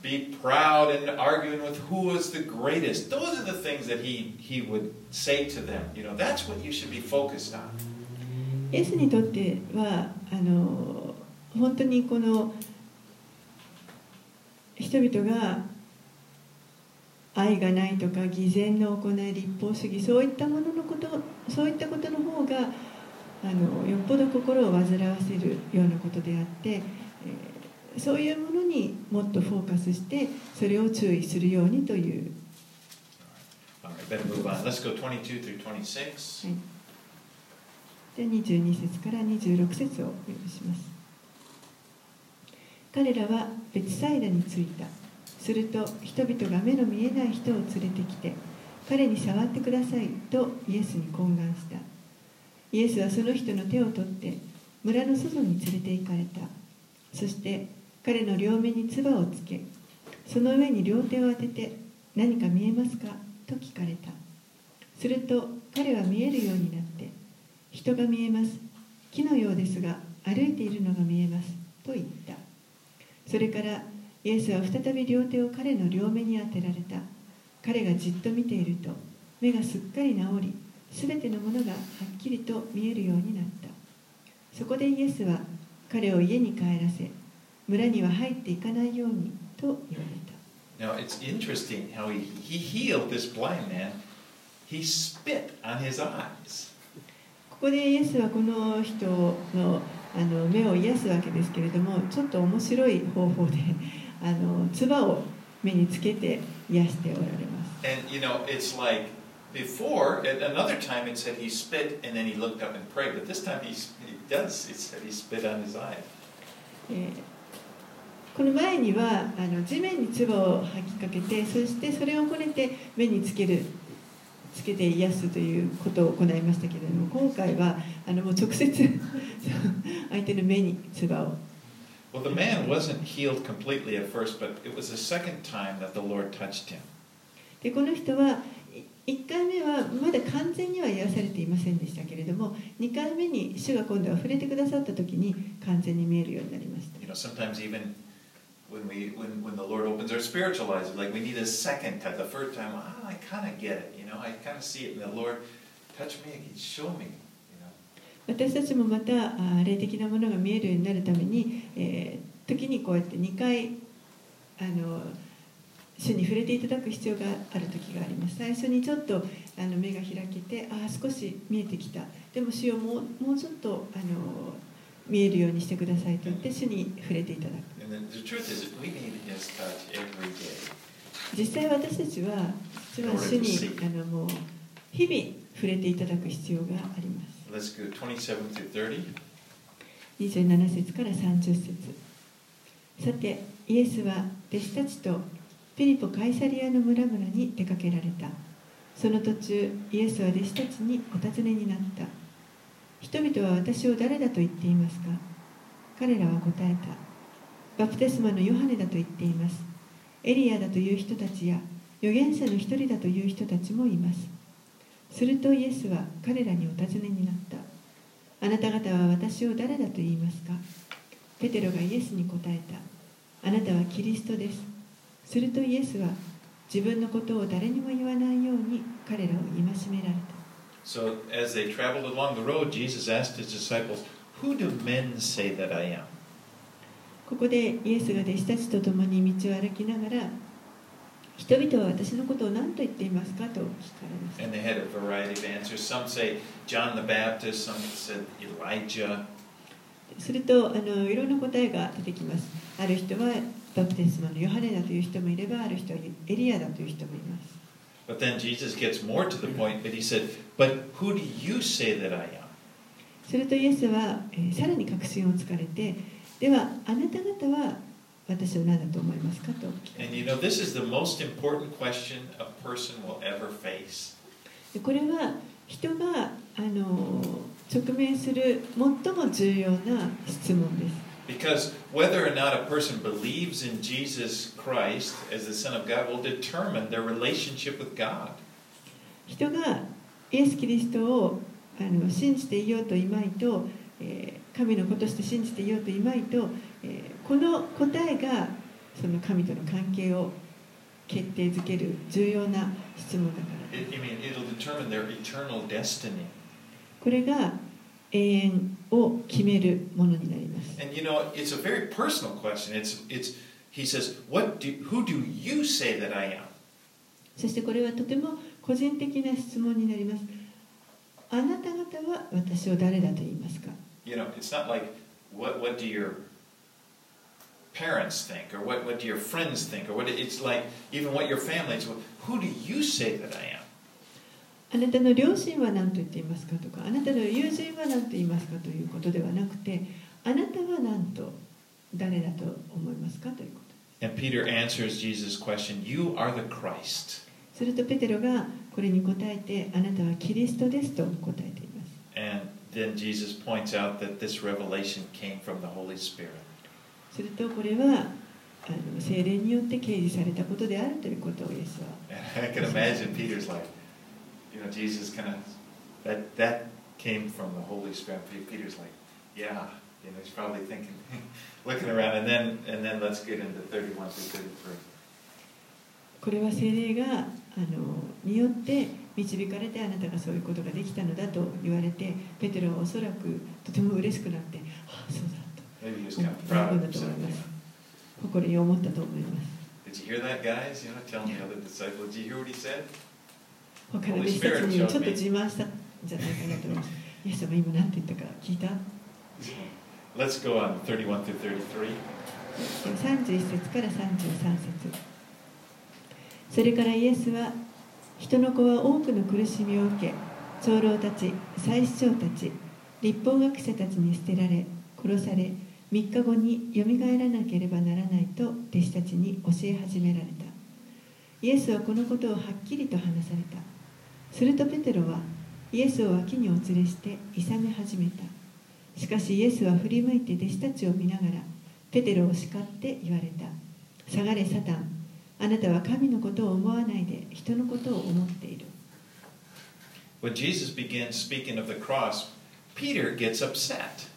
Speaker 2: be proud and arguing with who was the greatest. Those are the things that he, he would say to them. You know, that's what you should be focused on.
Speaker 1: イエスにとってはあの 本当にこの人々が愛がないとか偽善の行い立法主義そういったもののことそういったことの方があのよっぽど心を煩わせるようなことであって、えーそういうものにもっとフォーカスしてそれを注意するようにという、
Speaker 2: All right, better move on. Let's go 22 through 26.
Speaker 1: はい、で22節から26節をお読みします彼らは別サイダに着いた。すると人々が目の見えない人を連れてきて彼に触ってくださいとイエスに懇願した。イエスはその人の手を取って村の外に連れて行かれた。そして彼の両目に唾をつけその上に両手を当てて何か見えますか？と聞かれた。すると彼は見えるようになって人が見えます。木のようですが歩いているのが見えます。と言った。それからイエスは再び両手を彼の両目に当てられた彼がじっと見ていると目がすっかり治りすべてのものがはっきりと見えるようになったそこでイエスは彼を家に帰らせ村には入っていかないようにと言われた
Speaker 2: Now, it's interesting how he, he healed this blind man. He spit on his eyes.
Speaker 1: ここでイエスはこの人のあの目を癒すわけですけれどもちょっと面白い方法であの唾を目につけて癒しておられます
Speaker 2: And, you know, it's like before, at another time it said he spit and then he looked up and prayed. But this time he, he does, it said he spit on his eye.
Speaker 1: えーこの前にはあの地面に唾を吐きかけてそしてそれをこねて目につけるつけて癒すということを行いましたけれども今回はあのもう直接相手の目に唾を
Speaker 2: Well, the man wasn't healed completely at first, but it was the second time that the Lord touched him.
Speaker 1: でこの人は1回目はまだ完全には癒されていませんでしたけれども2回目に主が今度は触れてくださった時に完全に見えるようになりました
Speaker 2: You know, sometimes even when we when, when the Lord opens our spiritual eyes, like we need a second touch. The first time, ah, I kind of get it. You know, I kind of see it, and the Lord touch me again, show me. You know.
Speaker 1: 私たちもまた霊的なものが見えるようになるために、えー時にこうやって2回あの主に触れていただく必要がある時があります最初にちょっとあの目が開けてああ少し見えてきたでも主よもうもうちょっとあの見えるようにしてくださいと言って主に触れていただく.実際私たちは実は主にあのもう日々触れていただく必要があります。
Speaker 2: Let's go 27 through 30.
Speaker 1: 27節から30節。さてイエスは弟子たちとピリポ・カイサリアの村々に出かけられた。その途中イエスは弟子たちにお尋ねになった。人々は私を誰だと言っていますか？彼らは答えた。バプテスマのヨハネだと言っています。エリアだという人たちや預言者の一人だという人たちもいます。するとイエスは彼らにお尋ねになった。あなた方は私を誰だと言いますか？ペテロがイエスに答えた。あなたはキリストです。するとイエスは自分のことを誰にも言わないように彼らを戒められた。
Speaker 2: So as they traveled along the road, Jesus asked his disciples, Who do men say that I am?
Speaker 1: ここでイエスが弟子たちと共に道を歩きながら人々は私のことを何と言っていますかと聞かれま
Speaker 2: し。
Speaker 1: するとあの、いろんな答えが出てきます。ある人はバプテスマのヨハネだという人もいれば、ある人はエリアだという人もいます。
Speaker 2: But
Speaker 1: とイエスは、え、さらに確信をつかれて、では、あなた方は、私を何だと思いますかと
Speaker 2: And you know, this is the most important question a person will ever face.
Speaker 1: でこれは人があの直面する最も重要な質問です
Speaker 2: Because whether or not a person believes in Jesus Christ as the Son of God will determine their relationship with God.
Speaker 1: 人がイエス・キリストをあの信じていようといまいと、えー神の子として信じていようといまいと、この答えがその神との関係を決定づける重要な質問だから
Speaker 2: です。
Speaker 1: これが永遠を決めるものになります。そしてこれはとても個人的な質問になります。あなた方は私を誰だと言いますか
Speaker 2: ？You know, parents think or what what do your friends think or what it's like even what your family is. Who do you say that I am?
Speaker 1: あなたの両親は何と言っていますかとかあなたの友人は何と言いますかということではなくてあなたは何と誰だと思いますかということ
Speaker 2: And Peter answers Jesus' question, You are the Christ.
Speaker 1: するとペテロがこれに答えてあなたはキリストですと答えています
Speaker 2: And then Jesus points out that this revelation came from the Holy Spirit.
Speaker 1: するとこれはあの精霊によって掲示されたことであるということをイエスは
Speaker 2: I can imagine Peter's like, you know, Jesus kind of, that, that came from the Holy Spirit. Pe- Peter's like, yeah, you know, he's probably thinking, looking around. And then, and then let's get into 31 through 33.
Speaker 1: これは精霊があのによって導かれてあなたがそういうことができたのだと言われてペテロはおそらくとても嬉しくなってああそうだ
Speaker 2: Maybe he was
Speaker 1: と
Speaker 2: kind of
Speaker 1: 喜
Speaker 2: proud
Speaker 1: ん
Speaker 2: of himself.
Speaker 1: 誇りに思ったと思います
Speaker 2: Did you hear that, guys? You know, telling the other disciples, did you hear what he said?
Speaker 1: 他の弟子たちにちょっと自慢したんじゃないかなと思いますイエス様今何て言ったか聞いた
Speaker 2: Let's go on 31 through 33.
Speaker 1: 31節から33節それからイエスは人の子は多くの苦しみを受け長老たち祭司長たち立法学者たちに捨てられ殺され3日後によみがえらなければならないと弟子たちに教え始められた。イエスはこのことをはっきりと話された。するとペテロはイエスを脇にお連れして諌め始めた。しかしイエスは振り向いて弟子たちを見ながらペテロを叱って言われた。下がれサタン。あなたは神のことを思わないで人のことを思っている。
Speaker 2: When Jesus begins speaking of the cross, Peter gets upset.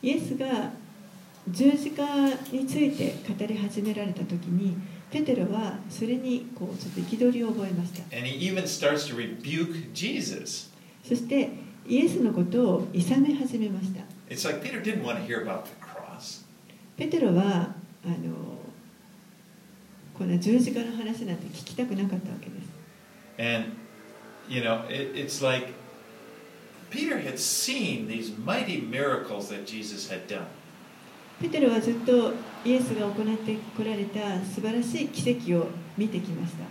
Speaker 1: イエスが十字架について語り始められた時にペテロはそれにこうちょっと憤りを覚えました
Speaker 2: And he even starts to rebuke Jesus.
Speaker 1: そしてイエスのことを諌め始めました
Speaker 2: It's like Peter didn't want to hear about the cross.
Speaker 1: ペテロはあのこんな十字架の話なんて聞きたくなかったわけです
Speaker 2: And, you know, it, it's like Peter had seen these mighty miracles that Jesus had done.
Speaker 1: ペテロはずっとイエスが行ってこられた素晴らしい奇跡を見てきました。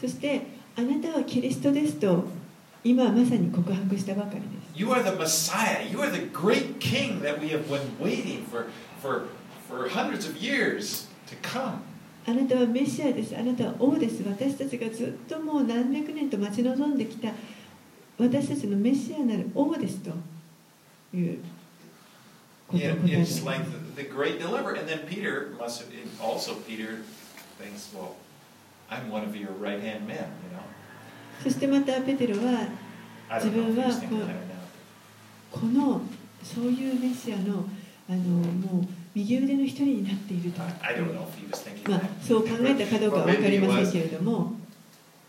Speaker 1: そしてあなたはキリストですと今まさに告白したばかりです。あなたはメシアです。あなたは王です。私たちがずっともう何百年と待ち望んできた。私たちのメシアなる王ですという。そしてまたペテロは自分は
Speaker 2: こ,
Speaker 1: このそういうメシアの,あのもう右腕の一人になっていると、まあ、そう考えたかどうかは分かりませんけれども。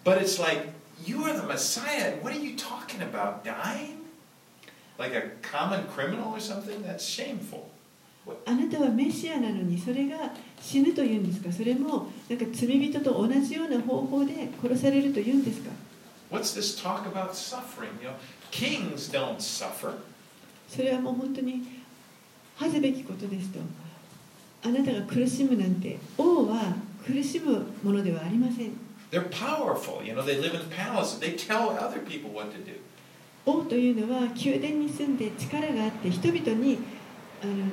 Speaker 2: But it's like you are the Messiah. What are you talking about? Dying? Like a common criminal or something? That's shameful.
Speaker 1: あなたはメシアなのにそれが死ぬというんですかそれもなんか罪人と同じような方法で殺されるというんですか
Speaker 2: What's this talk about suffering? You know, kings don't suffer.
Speaker 1: それはもう本当に恥ずべきことですとあなたが苦しむなんて王は苦しむものではありません
Speaker 2: They're powerful. You know, they live in palaces. They tell other people what to do.
Speaker 1: 王というのは宮殿に住んで力があって人々にあの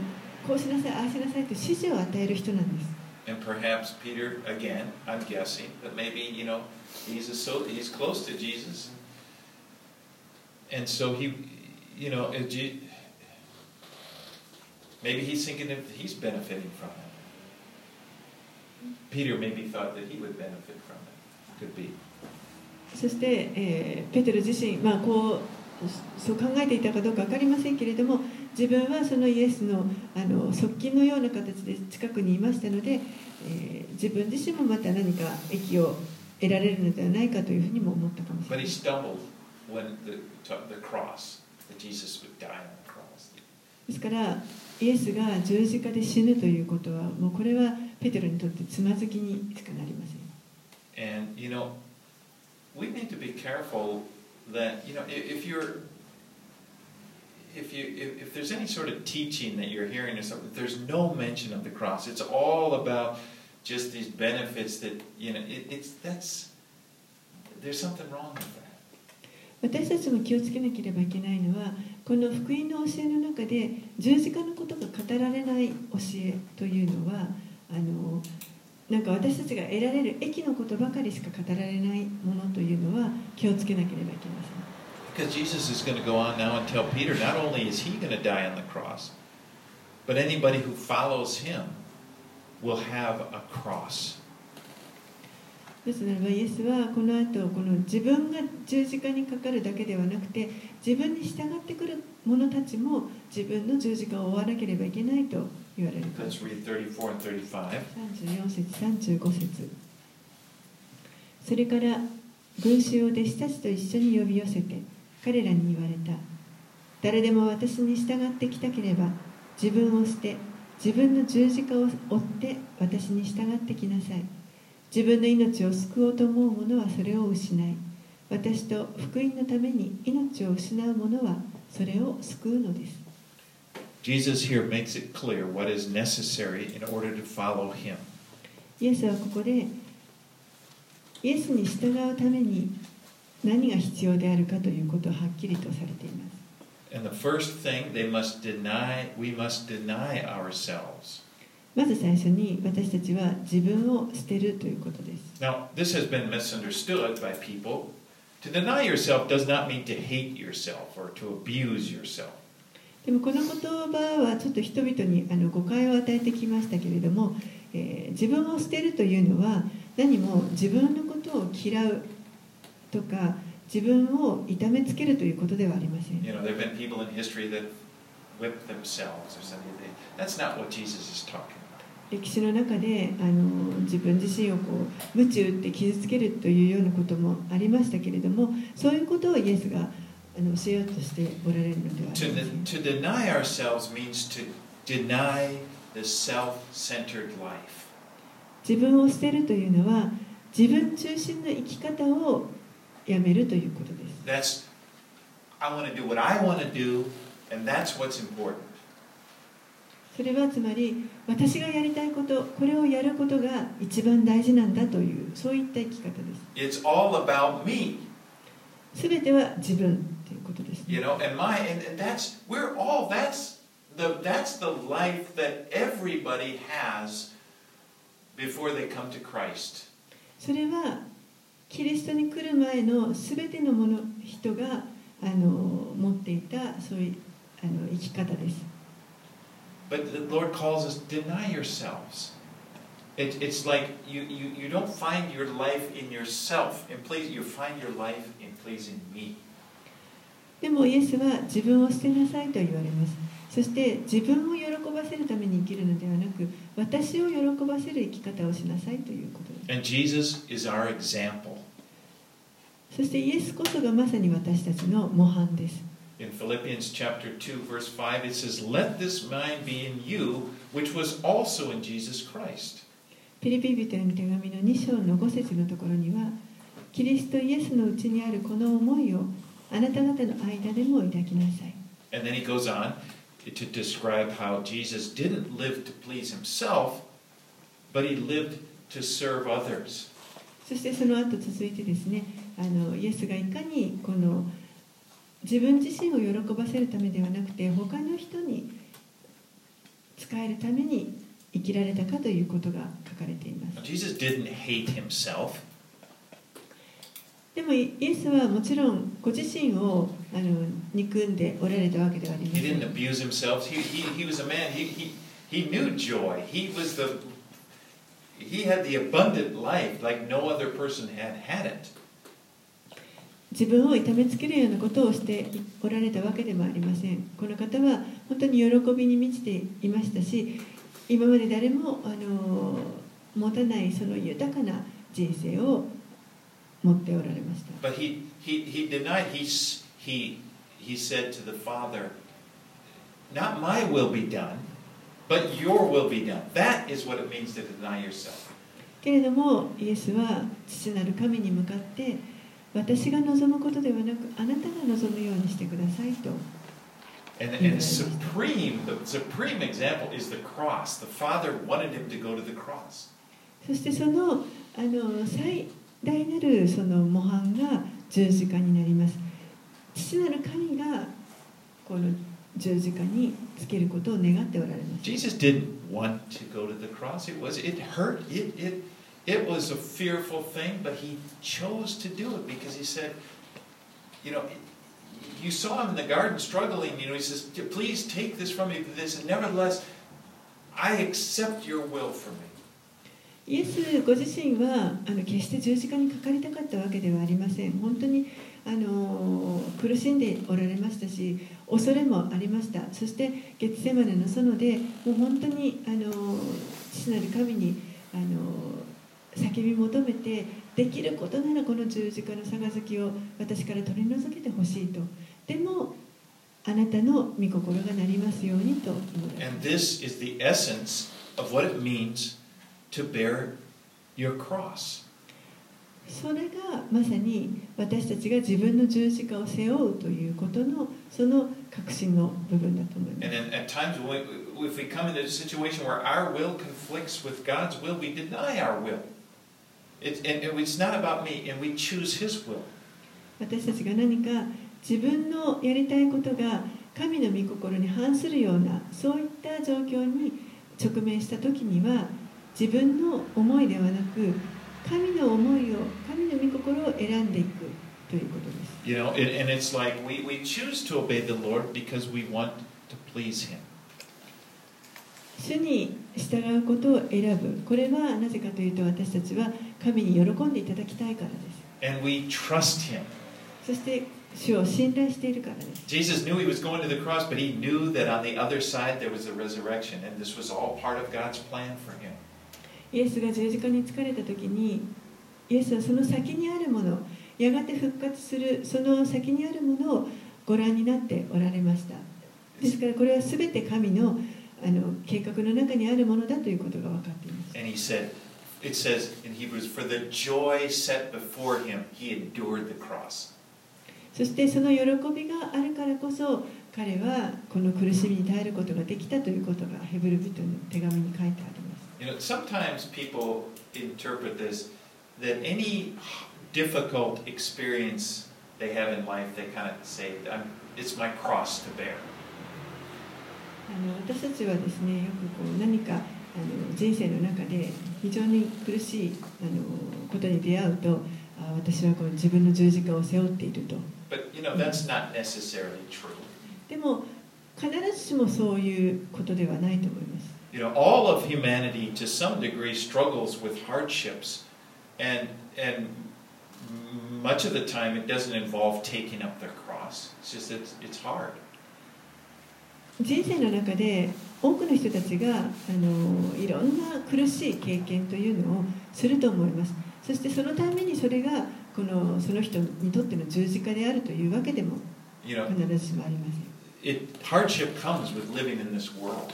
Speaker 1: こうしなさいああしなさいと指示を与える人なんです
Speaker 2: And perhaps Peter, again, I'm guessing, that maybe, you know, he's, a so, he's close to Jesus. And so he, you know, it, Je- maybe he's thinking if he's benefiting from it. Peter maybe thought that he would benefit from it.
Speaker 1: そして、えーペテロ自身、まあ、こうそう考えていたかどうか分かりませんけれども自分はそのイエスのあの側近のような形で近くにいましたので、えー自分自身もまた何か益を得られるのではないかというふうにも思ったかもしれ
Speaker 2: on the cross.
Speaker 1: ですからイエスが十字架で死ぬということはもうこれはペテロにとってつまずきにしかなりません
Speaker 2: And, you know, we need to be careful that, you know, if, if you're, if, you, if, if there's any sort of teaching that you're hearing or something, there's no mention of the cross. It's all about just these benefits that, you know, it, it's, that's, there's something wrong with that.
Speaker 1: 私たちも気をつけなければいけないのはこの福音の教えの中で十字架のことが語られない教えというのはあの なんか私たちが得られる駅のことばかりしか語られないものというのは気をつけなければいけません。ですなら、イエスはこの後この自分が十字架にかかるだけではなくて、自分に従ってくる者たちも自分の十字架を追わなければいけないと言われる。から
Speaker 2: Let's read 34 and 35.
Speaker 1: 34節35節それから群衆を弟子たちと一緒に呼び寄せて彼らに言われた。誰でも私に従ってきたければ自分を捨て自分の十字架を追って私に従ってきなさい。自分の命を救おうと思う者はそれを失い私と福音のために命を失う者はそれを救うのです
Speaker 2: Jesus here makes it clear what is necessary in order to follow him.
Speaker 1: イエスはここでイエスに従うために何が必要であるかということをはっきりとされています
Speaker 2: And the first thing they must deny, we must deny ourselves.
Speaker 1: まず最初に私たちは自分を捨てるということです
Speaker 2: Now, this has been misunderstood by people. To deny yourself does not mean to hate yourself or to abuse yourself.
Speaker 1: でもこの言葉はちょっと人々にあの誤解を与えてきましたけれども、えー自分を捨てるというのは何も自分のことを嫌うとか自分を痛めつけるということではありません
Speaker 2: You know, there have been people in history that whip themselves or something. They- That's not what Jesus is talking about.
Speaker 1: 歴史の中であの自分自身をこう鞭打って傷つけるというようなこともありましたけれどもそういうことをイエスが教えようとしておられるのではあ
Speaker 2: To,
Speaker 1: りませ
Speaker 2: de-
Speaker 1: ん
Speaker 2: to deny ourselves means to deny the self centered life.
Speaker 1: 自分を捨てるというのは自分中心の生き方をやめるということです
Speaker 2: That's, I want to do what I want to do, and that's what's important.
Speaker 1: それはつまり私がやりたいことこれをやることが一番大事なんだというそういった生き方で
Speaker 2: It's all about me.
Speaker 1: す全ては自分
Speaker 2: You
Speaker 1: ね、
Speaker 2: know, and my and, and that's we're all that's the that's the life that everybody has before they come to Christ.
Speaker 1: それはキリストに来る前の全てのもの人があの持っていたそういうあの生き方です
Speaker 2: But the Lord calls us deny yourselves. It, it's like you, you, you don't find your life in yourself in please you find your life in pleasing me.
Speaker 1: でもイエスは自分を捨てなさいと言われますそして自分を喜ばせるために生きるのではなく私を喜ばせる生き方をしなさいということです.そしてイエスこそがまさに私たちの模範です
Speaker 2: In Philippians chapter 2 verse 5 it says let this mind be in you which was also in Jesus Christ.
Speaker 1: ピリピ人への手紙の2章の5節のところにはキリストイエスのうちにあるこの思いをあなた方の間でも抱きなさい
Speaker 2: And then he goes on to describe how Jesus didn't live to please himself, but he lived to serve others.
Speaker 1: そしてその後続いてですねあのイエスがいかにこの自分自身を喜ばせるためではなくて他の人に使えるために生きられたかということが書かれています
Speaker 2: Jesus didn't hate himself.
Speaker 1: でもイエスはもちろんご自身をあの憎んでおられたわけではありま
Speaker 2: He
Speaker 1: せ
Speaker 2: didn't
Speaker 1: ん
Speaker 2: abuse himself. He, he, he was a man. He, he, he knew joy. He was the he had the abundant life like no other person had had it.
Speaker 1: 自分を痛めつけるようなことをしておられたわけでもありませんこの方は本当に喜びに満ちていましたし今まで誰もあの持たないその豊かな人生を持っておられました
Speaker 2: But he he, he denied. He he he said to the Father, "Not my will be done, but your will be done." That is what it means to deny yourself.
Speaker 1: けれどもイエスは父なる神に向かって私が望むことではなくあなたが望むようにしてくださいと
Speaker 2: And, and supreme, the supreme example is the cross. The Father wanted him to go to the cross.
Speaker 1: そしてそのあの最大なるその模範が十字架になります父なる神がこの十字架につけることを願っておられます
Speaker 2: Jesus didn't want to go to the cross. It was it hurt. It it it was a fearful thing, but he chose to do it because he said, you know, you saw him in the garden struggling. You know, he says, "Please take this from me." This, and nevertheless, I accept your will for me.
Speaker 1: イエスご自身はあの決して十字架にかかりたかったわけではありません。本当にあの苦しんでおられましたし恐れもありました。そしてゲツセマネの園でもう本当にあの父なる神にあの叫び求めてできることならこの十字架の杯を私から取り除けてほしいと。でもあなたの御心がなりますようにと
Speaker 2: And this is the essence of what it means to bear your cross.
Speaker 1: それがまさに私たちが自分の十字架を背負うということのその確信の部分だと思いま
Speaker 2: And
Speaker 1: す。
Speaker 2: then at times, when we, if we come into a situation where our will conflicts with God's will, we deny our will. It, and and it's not about me, and we choose His will.
Speaker 1: 私たちが何か自分のやりたいことが神の御心に反するようなそういった状況に直面した時には自分の思いではなく神の思いを神の御心を選んでいくということです。
Speaker 2: You know, and, it's like we, we choose to obey the Lord because we want to please Him.
Speaker 1: 主に従うことを選ぶこれはなぜかというと私たちは神に喜んでいただきたいからです
Speaker 2: And we trust Him.
Speaker 1: そして主を信頼しているからです
Speaker 2: Jesus knew He was going to the cross, but He knew that on the other side there was a resurrection, and this was all part of God's plan for Him.
Speaker 1: イエスが十字架に疲れた時にイエスはその先にあるものやがて復活するその先にあるものをご覧になっておられました。ですからこれは全て神のあの計画の中にあるものだということが分かっています。
Speaker 2: And He said, it says in Hebrews, for the joy set before Him, He endured the cross.
Speaker 1: そしてその喜びがあるからこそ彼はこの苦しみに耐えることができたということがヘブル人の手紙に書いてあります
Speaker 2: You know, sometimes people interpret this that any difficult experience they have in life, they kind of say, it's my cross to bear.
Speaker 1: あの私たちはですねよくこう何かあの人生の中で非常に苦しいあのことに出会うとあ私はこう自分の十字架を背負っていると
Speaker 2: But, you know, that's not necessarily true.
Speaker 1: でも必ずしもそういうことではないと思います
Speaker 2: You know, all of humanity to some degree struggles with hardships, and, and much of the time it doesn't involve taking up their cross. It's just it's, it's hard.
Speaker 1: 人生の中で多くの人たちがあのいろんな苦しい経験というのをすると思いますそしてそのためにそれがこのその人にとっての十字架であるというわけでも
Speaker 2: You know,
Speaker 1: 必ずしもありません
Speaker 2: it, hardship comes with living in this world.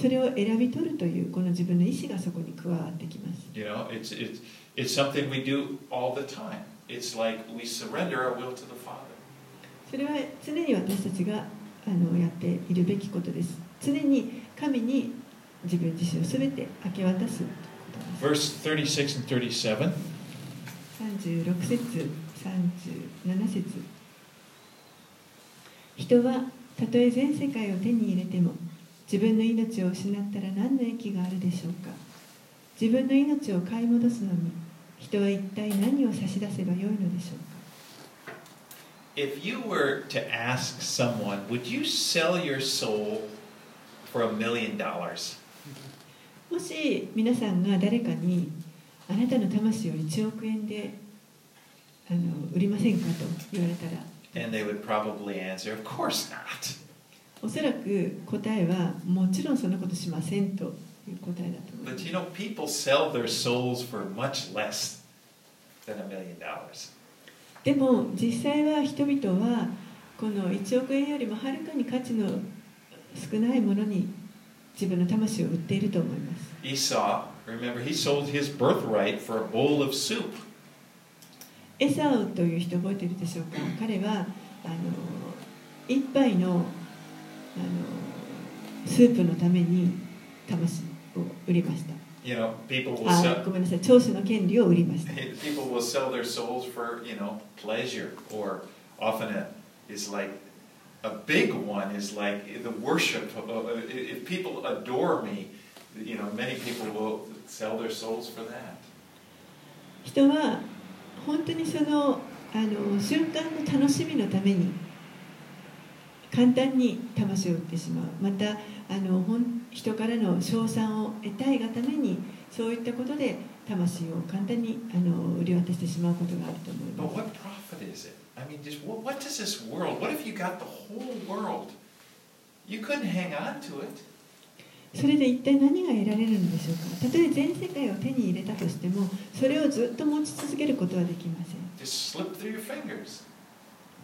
Speaker 1: それを選び取るというこの自分の意思がそこに加わってきます
Speaker 2: You know, it's it's it's something we do all the time. It's like we surrender our will to the Father.
Speaker 1: それは常に私たちがあのやっているべきことです常に神に自分自身を全て明け渡す
Speaker 2: Verse 36 and 37.
Speaker 1: 36節37節人はたとえ全世界を手に入れても自分の命を失ったら何の益があるでしょうか自分の命を買い戻すのに人は一体何を差し出せばよいのでしょうか
Speaker 2: If you were to ask someone, would you sell your soul for a million dollars?
Speaker 1: もし皆さんが誰かにあなたの魂を1億円であの売りませんかと言われたら
Speaker 2: And they would probably answer, Of course not.
Speaker 1: おそらく答えはもちろんそんなことしませんという答えだと思います。でも実際は人々はこの1億円よりもはるかに価値の少ないものに自分の魂を売っていると思います。エサウという人覚えてるでしょうか？彼は一杯のあのスープのために魂を売りました
Speaker 2: You know, people will
Speaker 1: あ
Speaker 2: sell.
Speaker 1: ごめんなさい長子の権利を売りました
Speaker 2: People will sell their souls for, you know, pleasure, or often a, is like a big one is like the worship. Of- if people adore me, you know, many people will sell their souls for that.
Speaker 1: 人は本当にそのあの瞬間の楽しみのために簡単に魂を売ってしまうまたあの人からの称賛を得たいがためにそういったことで魂を簡単にあの売り渡してしまうことがあると思います
Speaker 2: what profit is it? I mean, just what, what does this world? What if you got the whole world? You couldn't hang on to it.
Speaker 1: それで一体何が得られるのでしょうか？たとえ全世界を手に入れたとしてもそれをずっと持ち続けることはできません
Speaker 2: Just slip through your fingers.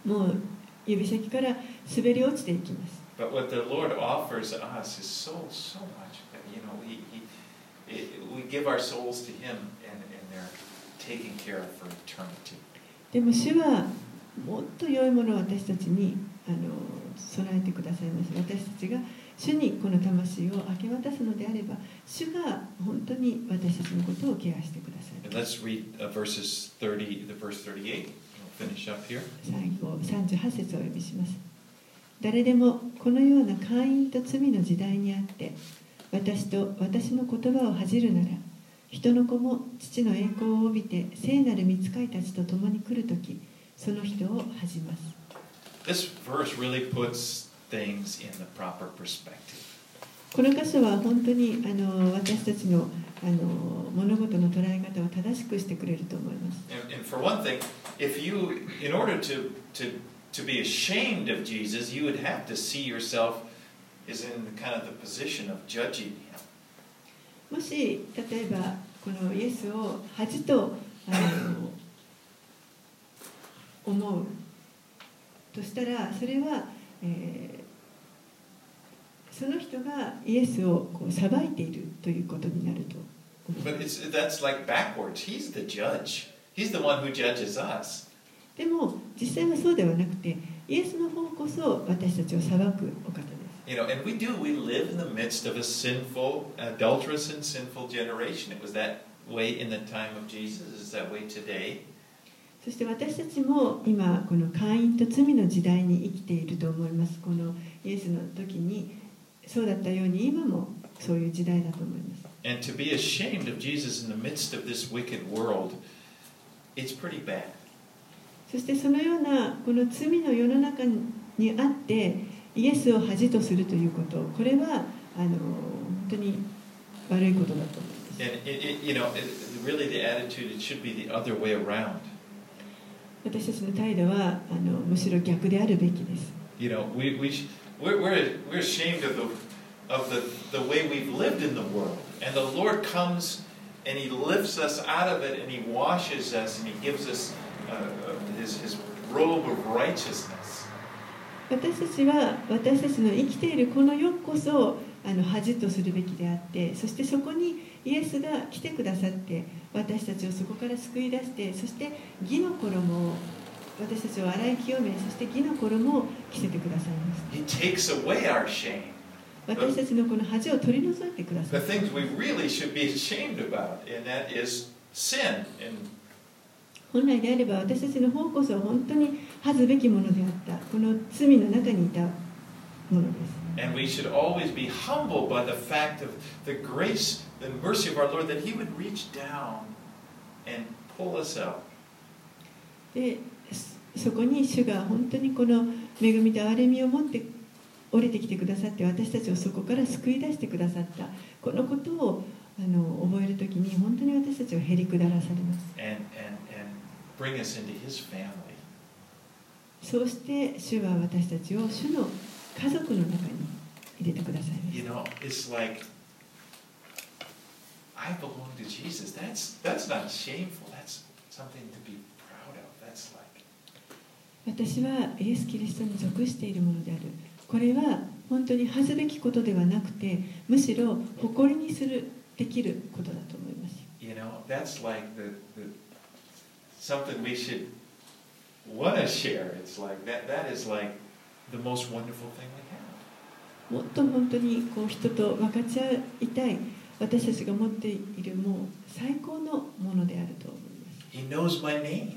Speaker 1: もう指先から滑り落ちていきます。でも主はもっと良いものを私たちにあの備えてくださいます。私たちが主にこの魂を明け渡すのであれば、主が本当に私たちのことをケアしてください。
Speaker 2: And let's read verses 30, the verse 38. We'll finish up here.
Speaker 1: 最後38節をお読みします誰でもこのような会員と罪の時代にあって私と私の言葉を恥じるなら人の子も父の栄光を帯びて聖なる御使いたちと共に来るときその人を恥じます
Speaker 2: This verse really puts things in the proper perspective.
Speaker 1: この箇所は本当にあの私たちのあの物事の捉え方を正しくしてくれると思います。もし例えばこのイエスを恥とあの思うとしたらそれは、え、その人がイエスをこう裁いているということになると。
Speaker 2: But it's, that's like backwards. He's the judge. He's the one who judges us.
Speaker 1: でも実際はそうではなくてイエスの方こそ私たちを裁くお方です
Speaker 2: You know, and we do. We live in the midst of a sinful, adulterous, and sinful generation. It was that way in the time of Jesus. It's that way today.
Speaker 1: そして私たちも今この会員と罪の時代に生きていると思いますこのイエスの時にそうだったように今もそういう時代だと思います
Speaker 2: And to be ashamed of Jesus in the midst of this wicked world, it's pretty bad.
Speaker 1: そしてそのようなこの罪の世の中にあってイエスを恥とするということこれはあの本当に悪いことだと思います
Speaker 2: And it, it, you know, it, really the attitude it should be the other way around.
Speaker 1: 私たちの態度はあのむしろ逆であるべきです
Speaker 2: You know, we, we, sh- we're, we're, we're ashamed of, the, of the, the way we've lived in the world. And the Lord comes and He lifts us out of it and He washes us and He gives us uh, uh, his, his robe of righteousness.
Speaker 1: 私たちは私たちの生きているこの世こそあの恥とするべきであってそしてそこにイエスが来てくださって私たちをそこから救い出してそして義の衣を私たちを洗い清めそして義の衣を着せてくださいます
Speaker 2: He
Speaker 1: 私たちのこの恥を取り除いてくださ
Speaker 2: The
Speaker 1: い
Speaker 2: things we really should be ashamed about, and that is sin. And
Speaker 1: 本来であれば私たちの方こそ本当に恥ずべきものであったこの罪の中にいたものです
Speaker 2: And we should always be humbled by the fact of the grace and mercy of our Lord that He would reach down and pull us out.
Speaker 1: でそそこに主が本当にこの恵みと憐れみを持って降りてきてくださって私たちをそこから救い出してくださった。このことをあの覚えるときに本当に私たちをへりくだらされます。そうして主は私たちを主の家族の中に入れてくださいます。私はイエス・キリストに属しているものである。これは本当に恥ずべきことではなくてむしろ誇りにするできることだと思います
Speaker 2: you know, that's like the, the something we should want to share. It's like that that is like the most wonderful thing we have.
Speaker 1: もっと本当にこう人と分かち合いたい私たちが持っているもう最高のものであると思います
Speaker 2: He knows my name.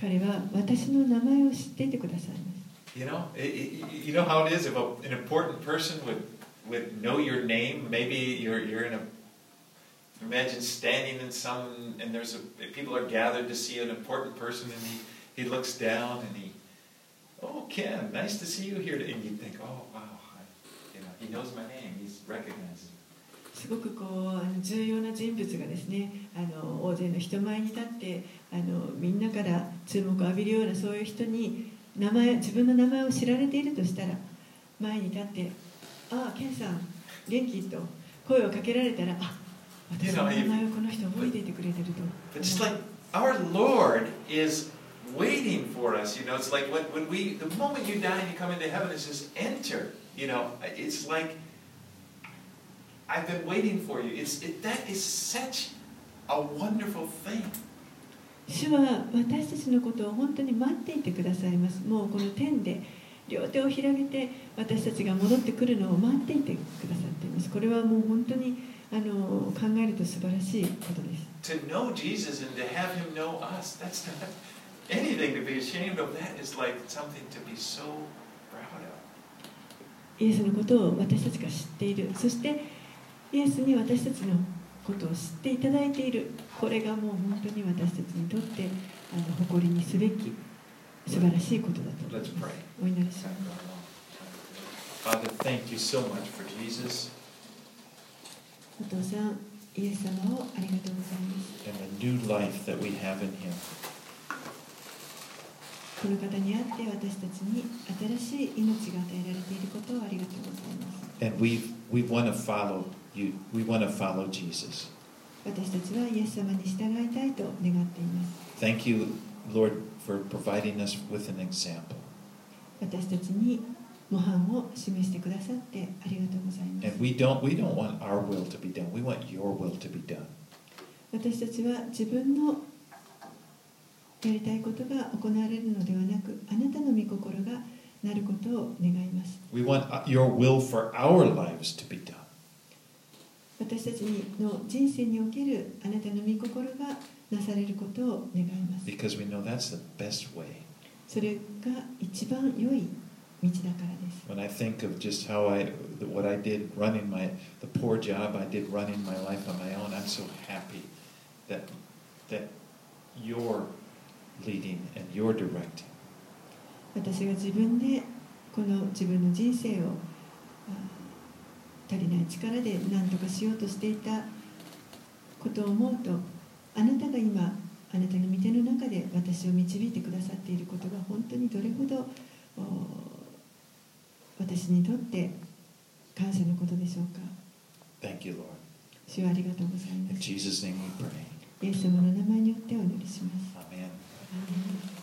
Speaker 1: 彼は私の名前を知っていてくださいます
Speaker 2: You know, it, it, you know how it is if a, an important person would would know your name. Maybe you're you're in a imagine standing in some and there's a people are gathered to see an important person and he he looks down and he oh Ken nice to see you here and you think oh wow I, you know he knows my name he's recognized
Speaker 1: すごくこうあの重要な人物がですねあの大勢の人前に立ってあのみんなから注目を浴びるようなそういう人に 名前自分の名前を知られているとしたら前に立って「ああケンさん元気?」と声をかけられたら「あ私の名前をこの人覚えていてくれてると」
Speaker 2: just like our Lord is waiting for us, you know, it's like when, when we, the moment you die and you come into heaven, it's just enter, you know, it's like, I've been waiting for you. It's, it, that is such a wonderful thing.
Speaker 1: 主は私たちのことを本当に待っていてくださいますもうこの天で両手を広げて私たちが戻ってくるのを待っていてくださっていますこれはもう本当にあの考えると素晴らしいことです
Speaker 2: To know Jesus and to have him know us, that's not anything to be ashamed of. That is like something to be so proud of.
Speaker 1: イエスのことを私たちが知っているそしてイエスに私たちのことを知っていただいているこれがもう本当に私たちにとってあの誇りにすべき素晴らしいことだと思いま.すお祈りします.
Speaker 2: Father, thank you so much for Jesus
Speaker 1: お父さんイエス様をありがとうございます
Speaker 2: and the new life that we have in him.
Speaker 1: この方にあって私たちに新しい命が与えられていることをありがとうございます
Speaker 2: And we we want to follow you. We want to follow Jesus.
Speaker 1: 私たちはイエス様に従いたいと願っています
Speaker 2: Thank you, Lord, for providing us with an example.
Speaker 1: 私たちに模範を示してくださってありがとうございます
Speaker 2: And we don't we don't want our will to be done. We want your will to be done.
Speaker 1: 私たちは自分のやりたいことが行われるのではなくあなたの御心がなることを願います
Speaker 2: We want uh, your will for our lives to be done.
Speaker 1: 私たちの人生におけるあなたの御心がなされることを願います
Speaker 2: Because we know that's the best way.
Speaker 1: それが一番良い道だからです
Speaker 2: When I think of just how I, what I did running my, the poor job I did running my life on my own, I'm so happy that, that you're leading and you're directing.
Speaker 1: 私が自分でこの自分の人生をあ足りない力で何とかしようとしていたことを思うとあなたが今あなたの御手の中で私を導いてくださっていることが本当にどれほどお私にとって感謝のことでしょうか
Speaker 2: Thank you, Lord.
Speaker 1: 主はありがとうございま
Speaker 2: In
Speaker 1: す
Speaker 2: Jesus' name we pray.
Speaker 1: イエス様の名前によってお祈りします
Speaker 2: Amen.
Speaker 1: アーメン